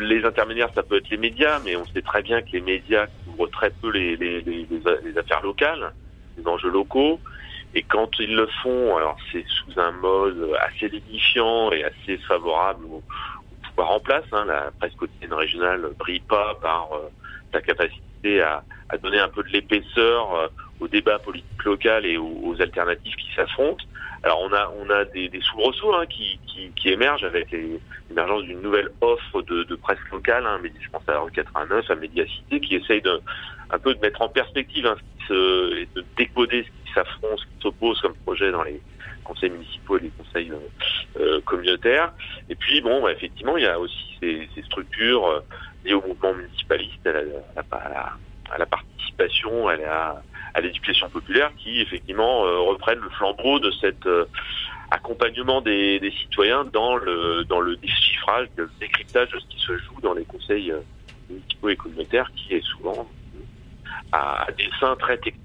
les intermédiaires, ça peut être les médias, mais on sait très bien que les médias couvrent très peu les, les, les, les affaires locales, les enjeux locaux. Et quand ils le font, alors c'est sous un mode assez lénifiant et assez favorable au, voir en place. Hein. La presse quotidienne régionale brille pas par sa capacité à, à, donner un peu de l'épaisseur au débat politique local et aux, alternatives qui s'affrontent. Alors on a on a des, des soubresauts hein, qui, qui, qui, émergent avec l'émergence d'une nouvelle offre de, de presse locale. Hein, je pense à 89, à Médiacité, qui essaye de un peu de mettre en perspective hein, ce et de décoder ce qui s'affronte, ce qui s'oppose comme projet dans les conseils municipaux et les conseils euh, euh communautaires. Et puis bon, bah, effectivement, il y a aussi ces, ces structures euh, liées au mouvement municipaliste, à la, à la, à la participation, à à l'éducation populaire qui effectivement euh, reprennent le flambeau de cet euh, accompagnement des, des, citoyens dans le dans le déchiffrage, le décryptage de ce qui se joue dans les conseils euh, municipaux et communautaires, qui est souvent à, à des fins très techniques.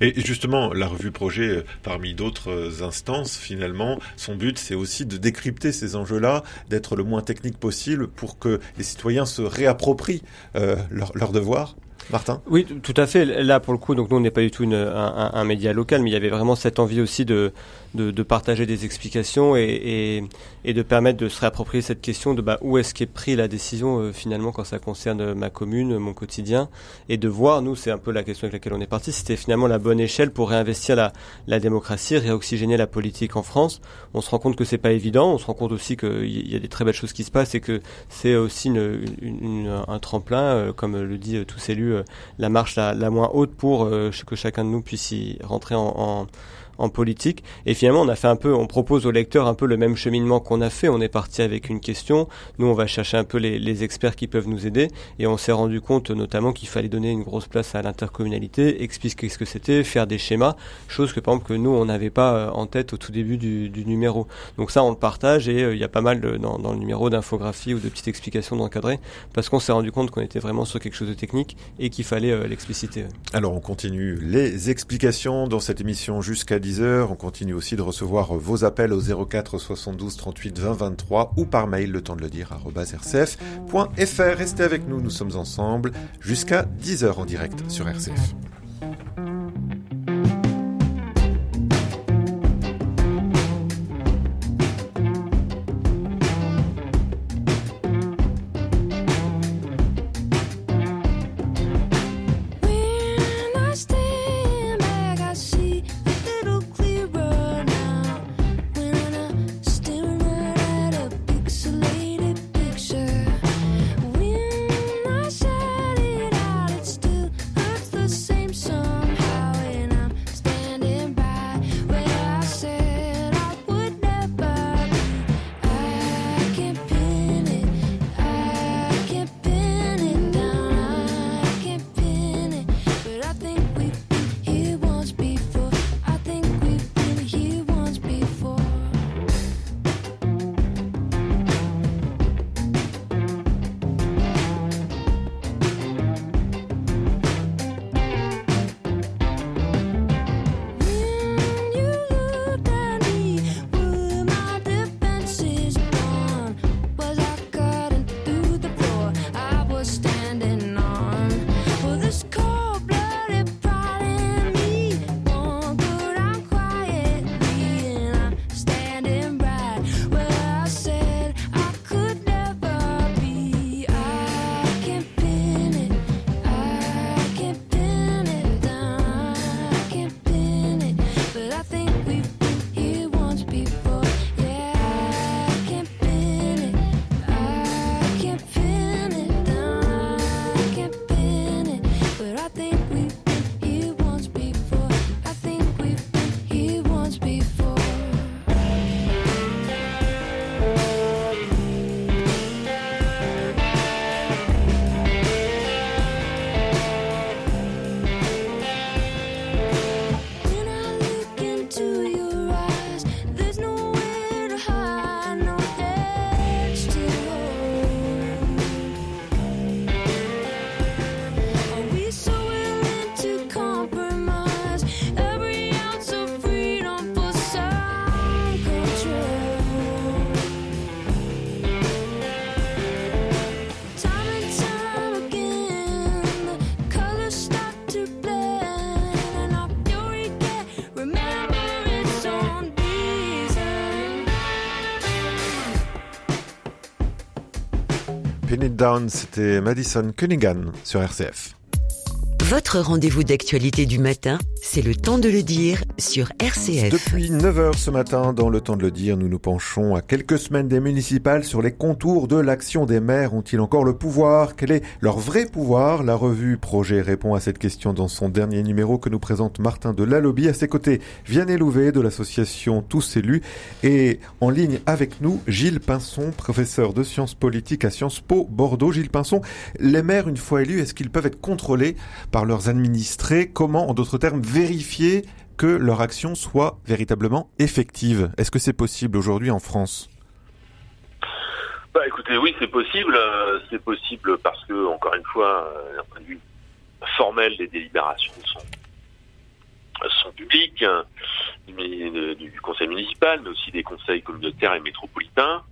Et justement, la revue projet, parmi d'autres instances, finalement, son but, c'est aussi de décrypter ces enjeux-là, d'être le moins technique possible pour que les citoyens se réapproprient euh, leurs leur devoirs. Martin? Oui, tout à fait. Là, pour le coup, donc nous, on n'est pas du tout une, un, un, média local, mais il y avait vraiment cette envie aussi de, de, partager des explications et, de permettre de se réapproprier cette question de bah, où est-ce qu'est pris la décision euh, finalement quand ça concerne ma commune, mon quotidien, et de voir, nous, c'est un peu la question avec laquelle on est parti, c'était finalement la bonne échelle pour réinvestir la, la démocratie, réoxygéner la politique en France. On se rend compte que c'est pas évident, on se rend compte aussi qu'il y a des très belles choses qui se passent et que c'est aussi un tremplin, euh, comme le dit euh, tous élus, la marche la, la, moins haute pour que chacun de nous puisse y rentrer en, en en politique. Et finalement, on a fait un peu, on propose aux lecteurs un peu le même cheminement qu'on a fait. On est parti avec une question. Nous, on va chercher un peu les, experts qui peuvent nous aider. Et on s'est rendu compte notamment qu'il fallait donner une grosse place à l'intercommunalité, expliquer ce que c'était, faire des schémas, chose que par exemple que nous, on n'avait pas euh, en tête au tout début du, numéro. Donc ça, on le partage et euh, il y a pas mal dans, le numéro d'infographie ou de petites explications d'encadrer parce qu'on s'est rendu compte qu'on était vraiment sur quelque chose de technique et qu'il fallait euh, l'expliciter. Alors on continue les explications dans cette émission jusqu'à on continue aussi de recevoir vos appels au 04 72 38 20 23 ou par mail, le temps de le dire, rcf.fr. Restez avec nous, nous sommes ensemble jusqu'à 10h en direct sur RCF. C'était Madison Cunningham sur RCF. Votre rendez-vous d'actualité du matin, c'est le temps de le dire sur RCF. Depuis 9h ce matin, dans le temps de le dire, nous nous penchons à quelques semaines des municipales sur les contours de l'action des maires. Ont-ils encore le pouvoir? Quel est leur vrai pouvoir? La revue Projet répond à cette question dans son dernier numéro que nous présente Martin de Lalobi. À ses côtés, Vianney Louvet de l'association Tous élus et en ligne avec nous, Gilles Pinson, professeur de sciences politiques à Sciences Po Bordeaux. Gilles Pinson, les maires, une fois élus, est-ce qu'ils peuvent être contrôlés par leurs administrés? Comment, en d'autres termes, vérifier que leur action soit véritablement effective Est-ce que c'est possible aujourd'hui en France? Bah, écoutez, oui, c'est possible. Euh, c'est possible parce que, encore une fois, euh, d'un point de vue formel, les délibérations sont, sont publiques, hein, euh, du conseil municipal, mais aussi des conseils communautaires et métropolitains.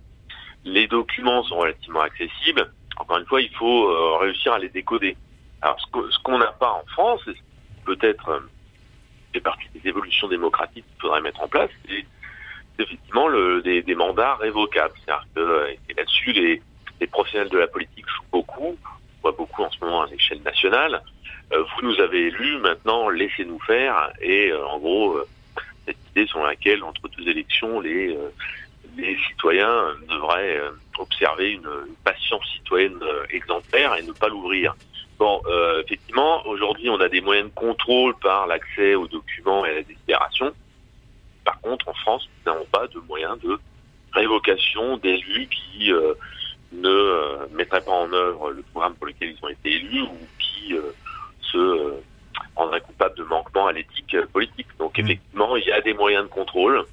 Les documents sont relativement accessibles. Encore une fois, il faut réussir à les décoder. Alors, ce qu'on n'a pas en France, peut-être fait partie des évolutions démocratiques qu'il faudrait mettre en place, c'est effectivement le, des, mandats révocables. C'est-à-dire que euh, là-dessus, les, professionnels de la politique jouent beaucoup, on voit beaucoup en ce moment à l'échelle nationale. Euh, vous nous avez élus, maintenant laissez-nous faire. Et euh, en gros, cette idée sur laquelle, entre deux élections, les, citoyens devraient observer une, patience citoyenne exemplaire et ne pas l'ouvrir. Bon, euh, effectivement, aujourd'hui, on a des moyens de contrôle par l'accès aux documents et à la délibération. Par contre, en France, nous n'avons pas de moyens de révocation d'élus qui euh, ne euh, mettraient pas en œuvre le programme pour lequel ils ont été élus ou qui euh, se euh, rendraient coupables de manquement à l'éthique politique. Donc effectivement, il y a des moyens de contrôle.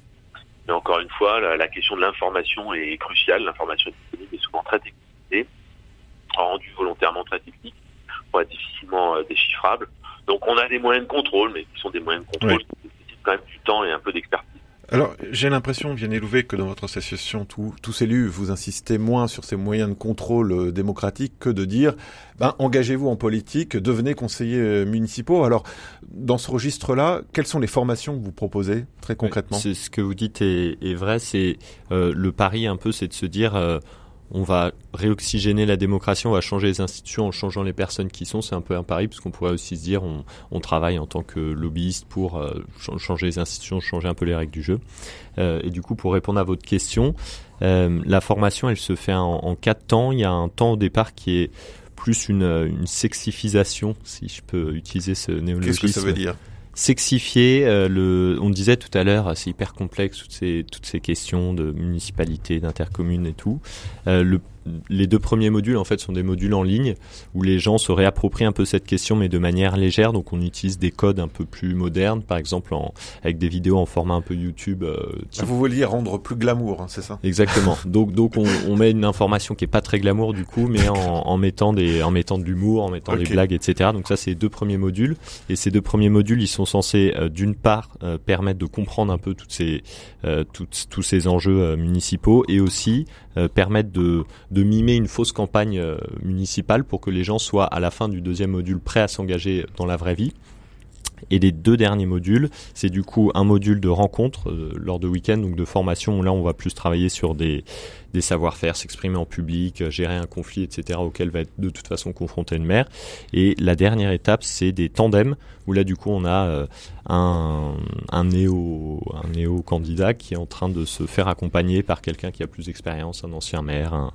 Mais encore une fois, la, la question de l'information est cruciale. L'information est souvent très technique, rendue volontairement très technique, difficilement euh, déchiffrable. Donc on a des moyens de contrôle, mais qui sont des moyens de contrôle Oui. qui nécessitent quand même du temps et un peu d'expertise. Alors, j'ai l'impression, Vianney Louvet, que dans votre association Tous, tous élus, vous insistez moins sur ces moyens de contrôle euh, démocratique que de dire, ben, engagez-vous en politique, devenez conseillers euh, municipaux. Alors, dans ce registre-là, quelles sont les formations que vous proposez, très concrètement? C'est ce que vous dites est, est vrai. C'est euh, le pari un peu, c'est de se dire euh, on va réoxygéner la démocratie, on va changer les institutions en changeant les personnes qui sont. C'est un peu un pari parce qu'on pourrait aussi se dire on, on travaille en tant que lobbyiste pour euh, ch- changer les institutions, changer un peu les règles du jeu. Euh, et du coup, pour répondre à votre question, euh, la formation, elle se fait en, en quatre temps. Il y a un temps au départ qui est plus une, une sexifisation, si je peux utiliser ce néologisme Qu'est-ce que ça veut dire? Sexifier euh, le on disait tout à l'heure c'est hyper complexe toutes ces toutes ces questions de municipalité d'intercommune et tout. Euh, le les deux premiers modules en fait sont des modules en ligne où les gens se réapproprient un peu cette question mais de manière légère donc on utilise des codes un peu plus modernes par exemple en, avec des vidéos en format un peu YouTube euh, type Vous vouliez rendre plus glamour, hein, c'est ça? Exactement. [LAUGHS] Donc, donc on, on met une information qui est pas très glamour du coup, mais en, en mettant des, en mettant de l'humour, en mettant des blagues, etc. Donc ça, c'est les deux premiers modules. Et ces deux premiers modules, ils sont censés, euh, d'une part, euh, permettre de comprendre un peu toutes ces, euh, toutes- tous ces enjeux euh, municipaux, et aussi euh, permettre de, de mimer une fausse campagne euh, municipale pour que les gens soient à la fin du deuxième module prêts à s'engager dans la vraie vie. Et les deux derniers modules, c'est du coup un module de rencontre euh, lors de week-end, donc de formation, où là on va plus travailler sur des, savoir-faire, s'exprimer en public, euh, gérer un conflit, etc., auquel va être de toute façon confronté le maire. Et la dernière étape, c'est des tandems, où là du coup on a euh, un, un néo un néo candidat qui est en train de se faire accompagner par quelqu'un qui a plus d'expérience, un ancien maire,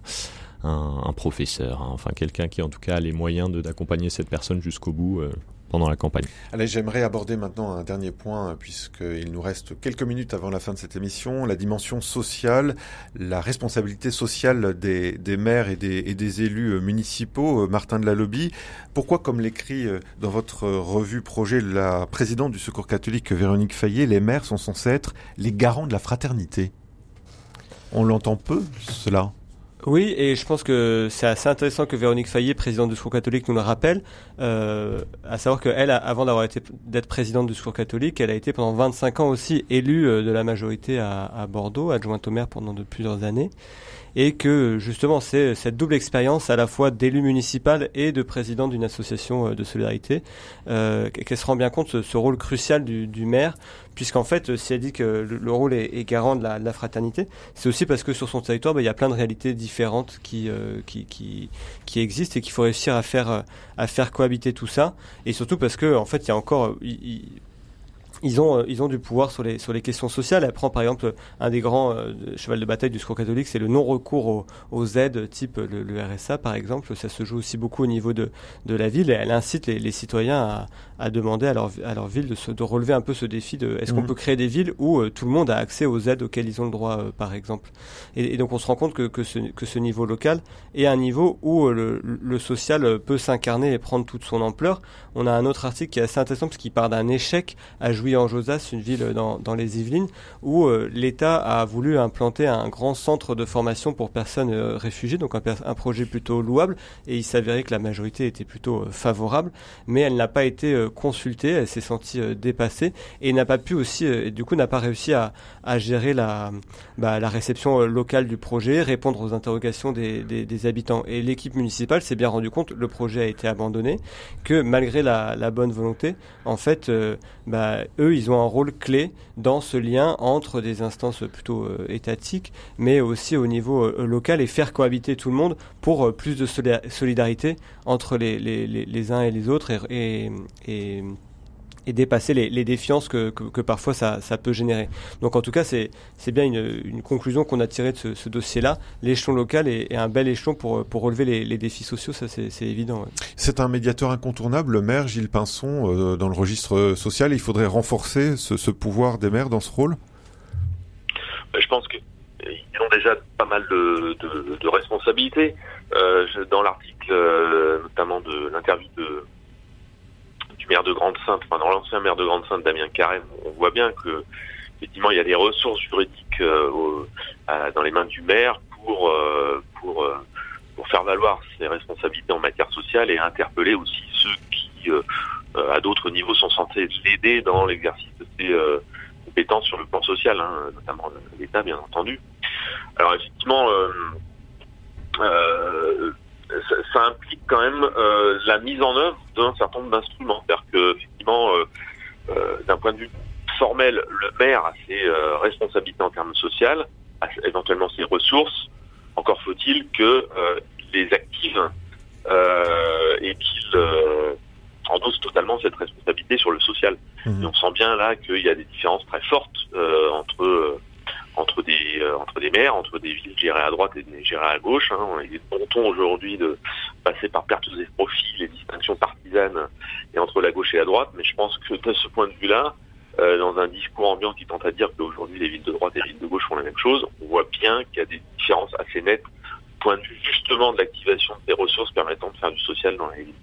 un, professeur, hein, enfin quelqu'un qui en tout cas a les moyens d'accompagner cette personne jusqu'au bout pendant la campagne. Allez, j'aimerais aborder maintenant un dernier point, puisqu'il nous reste quelques minutes avant la fin de cette émission, la dimension sociale, la responsabilité sociale des, des maires et des, et des élus euh, municipaux. Euh, Martin de la Lobby, pourquoi, comme l'écrit euh, dans votre euh, revue projet la présidente du Secours catholique Véronique Fayet, les maires sont censés être les garants de la fraternité? On l'entend peu, cela? Oui, et je pense que c'est assez intéressant que Véronique Fayet, présidente du Secours catholique, nous le rappelle, euh, à savoir qu'elle, avant d'avoir été d'être présidente du Secours catholique, elle a été pendant 25 ans aussi élue euh, de la majorité à, à Bordeaux, adjointe au maire pendant de plusieurs années. Et que justement c'est cette double expérience à la fois d'élu municipal et de président d'une association de solidarité, qu'elle se rend bien compte ce, ce rôle crucial du, maire puisqu'en fait, si elle dit que le, rôle est, garant de la, fraternité, c'est aussi parce que sur son territoire, bah, il y a plein de réalités différentes qui, euh, qui, qui, qui, existent et qu'il faut réussir à faire, à faire cohabiter tout ça. Et surtout parce que, en fait, il y a encore, ils ont, euh, ils ont du pouvoir sur les, sur les questions sociales. Elle prend par exemple un des grands euh, chevals de bataille du secours catholique, c'est le non-recours aux, aides type le, RSA par exemple. Ça se joue aussi beaucoup au niveau de, de la ville et elle incite les, les citoyens à, à, demander à leur, à leur ville de, se, de relever un peu ce défi de est-ce qu'on mmh. peut créer des villes où euh, tout le monde a accès aux aides auxquelles ils ont le droit par exemple. Et, donc on se rend compte que, que, ce, que ce niveau local est un niveau où le, le social peut s'incarner et prendre toute son ampleur. On a un autre article qui est assez intéressant parce qu'il part d'un échec à jouer en Josas, une ville dans, les Yvelines, où euh, l'État a voulu implanter un grand centre de formation pour personnes euh, réfugiées, donc un, projet plutôt louable, et il s'avérait que la majorité était plutôt euh, favorable, mais elle n'a pas été consultée, elle s'est sentie dépassée, et n'a pas pu aussi, et du coup n'a pas réussi à, gérer la, bah, réception locale du projet, répondre aux interrogations des, habitants. Et l'équipe municipale s'est bien rendu compte, le projet a été abandonné, que malgré la, bonne volonté, en fait, bah, eux, ils ont un rôle clé dans ce lien entre des instances plutôt euh, étatiques, mais aussi au niveau euh, local et faire cohabiter tout le monde pour euh, plus de solidarité entre les, uns et les autres et dépasser les, les défiances que, que, que, parfois ça, ça, peut générer. Donc en tout cas, c'est bien une, une conclusion qu'on a tirée de ce, ce dossier-là. L'échelon local est, est, un bel échelon pour, pour relever les, les défis sociaux, ça c'est évident. Ouais. C'est un médiateur incontournable, le maire Gilles Pinson, euh, dans le registre social. Il faudrait renforcer ce, ce pouvoir des maires dans ce rôle? Ben, Je pense qu'ils ont déjà pas mal de, de, de responsabilités. Euh, dans l'article euh, notamment de l'interview de maire de Grande-Sainte, enfin dans l'ancien maire de Grande-Sainte, Damien Carême, on voit bien que effectivement il y a des ressources juridiques euh, dans les mains du maire pour euh, pour euh, pour faire valoir ses responsabilités en matière sociale et interpeller aussi ceux qui à d'autres niveaux sont censés l'aider dans l'exercice de ses compétences sur le plan social, hein, notamment l'État bien entendu. Alors effectivement ça, ça, implique quand même euh, la mise en œuvre d'un certain nombre d'instruments. C'est-à-dire que effectivement, euh, euh, d'un point de vue formel, le maire a ses euh, responsabilités en termes sociaux, a éventuellement ses ressources. Encore faut-il que euh, les active et qu'il endosse totalement cette responsabilité sur le social. Mmh. Et on sent bien là qu'il y a des différences très fortes entre entre des euh, entre des maires, entre des villes gérées à droite et des gérées à gauche. Hein. Il est bon ton aujourd'hui de passer par perte des profils, les distinctions partisanes et entre la gauche et la droite. Mais je pense que de ce point de vue-là, euh, dans un discours ambiant qui tente à dire qu'aujourd'hui les villes de droite et les villes de gauche font la même chose, on voit bien qu'il y a des différences assez nettes point de vue justement de l'activation des ressources permettant de faire du social dans les villes.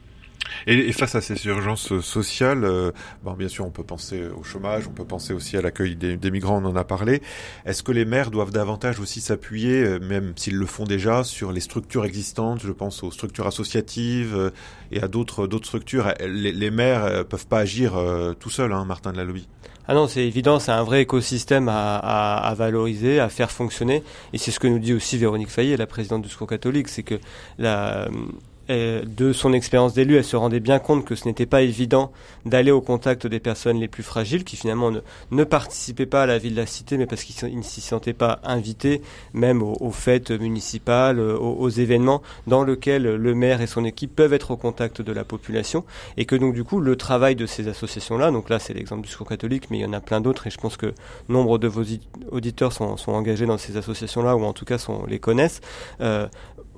Et, face à ces urgences sociales, euh, bon, bien sûr, on peut penser au chômage, on peut penser aussi à l'accueil des, des, migrants, on en a parlé. Est-ce que les maires doivent davantage aussi s'appuyer, euh, même s'ils le font déjà, sur les structures existantes? Je pense aux structures associatives euh, et à d'autres d'autres structures. Les, les maires peuvent pas agir tout seuls, hein, Martin de la Lobby. Ah non, c'est évident, c'est un vrai écosystème à, à, à, valoriser, à faire fonctionner. Et c'est ce que nous dit aussi Véronique Fayet, la présidente du Secours catholique, c'est que la de son expérience d'élu, elle se rendait bien compte que ce n'était pas évident d'aller au contact des personnes les plus fragiles, qui finalement ne, ne participaient pas à la vie de la cité, mais parce qu'ils ne s'y sentaient pas invités, même aux, fêtes municipales, aux, événements dans lesquels le maire et son équipe peuvent être au contact de la population, et que donc du coup le travail de ces associations-là, donc là c'est l'exemple du Secours catholique, mais il y en a plein d'autres, et je pense que nombre de vos auditeurs sont, engagés dans ces associations-là, ou en tout cas les connaissent, euh,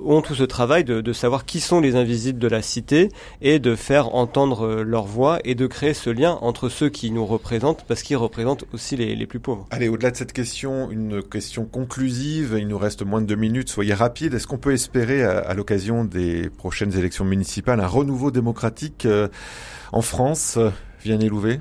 ont tout ce travail de, de savoir qui sont les invisibles de la cité et de faire entendre euh, leur voix et de créer ce lien entre ceux qui nous représentent parce qu'ils représentent aussi les, les, plus pauvres. Allez, au-delà de cette question, une question conclusive, il nous reste moins de deux minutes, soyez rapide. Est-ce qu'on peut espérer à, à l'occasion des prochaines élections municipales un renouveau démocratique euh, en France Vianney Louvet?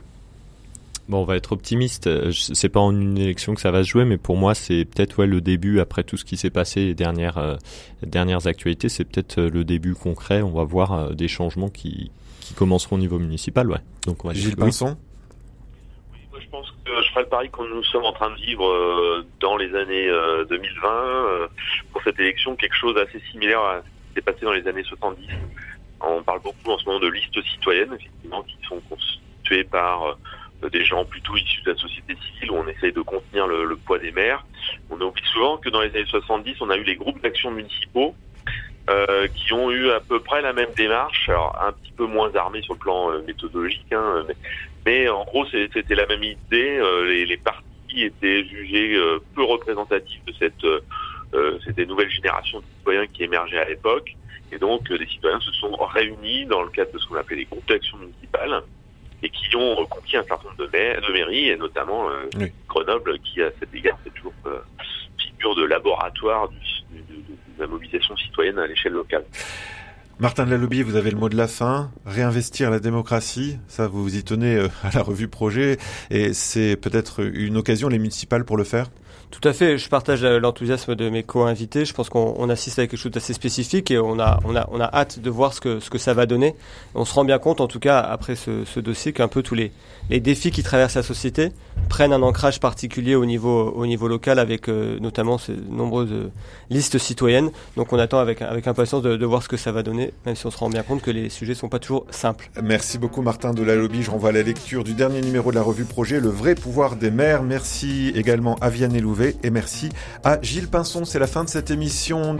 Bon, on va être optimiste. Euh, c'est pas en une élection que ça va se jouer, mais pour moi, c'est peut-être ouais le début après tout ce qui s'est passé les dernières euh, dernières actualités. C'est peut-être euh, le début concret. On va voir des changements qui qui commenceront au niveau municipal, ouais. Donc on va Gilles Pinson. Oui, moi je pense que je ferai le pari que nous sommes en train de vivre dans les années 2020 pour cette élection quelque chose d'assez similaire à ce qui s'est passé dans les années 70. On parle beaucoup en ce moment de listes citoyennes, effectivement, qui sont constituées par des gens plutôt issus de la société civile où on essaye de contenir le, poids des maires. On oublie souvent que dans les années 70, on a eu les groupes d'action municipaux euh, qui ont eu à peu près la même démarche, alors un petit peu moins armés sur le plan euh, méthodologique, hein, mais, en gros c'était la même idée. Euh, les, les, partis étaient jugés euh, peu représentatifs de cette, c'était nouvelle génération de citoyens qui émergeaient à l'époque, et donc des citoyens se sont réunis dans le cadre de ce qu'on appelait les groupes d'action municipale et qui ont conquis un certain nombre de, de mairies, et notamment oui. Grenoble, qui à cet égard fait toujours figure de laboratoire du, de, de la mobilisation citoyenne à l'échelle locale. Martin de la Lobby, vous avez le mot de la fin. Réinvestir la démocratie, ça vous vous y tenez à la revue Projet, et c'est peut-être une occasion les municipales pour le faire? Tout à fait, je partage l'enthousiasme de mes co-invités. Je pense qu'on assiste à quelque chose d'assez spécifique et on a, on, a, on a hâte de voir ce que, ce que ça va donner. On se rend bien compte, en tout cas, après ce, ce dossier, qu'un peu tous les, les défis qui traversent la société prennent un ancrage particulier au niveau, au niveau local avec euh, notamment ces nombreuses euh, listes citoyennes. Donc on attend avec, avec impatience de, voir ce que ça va donner, même si on se rend bien compte que les sujets sont pas toujours simples. Merci beaucoup Martin de la Lobby. Je renvoie à la lecture du dernier numéro de la revue Projet, Le vrai pouvoir des maires. Merci également à Vianney Louvet et merci à Gilles Pinson. C'est la fin de cette émission.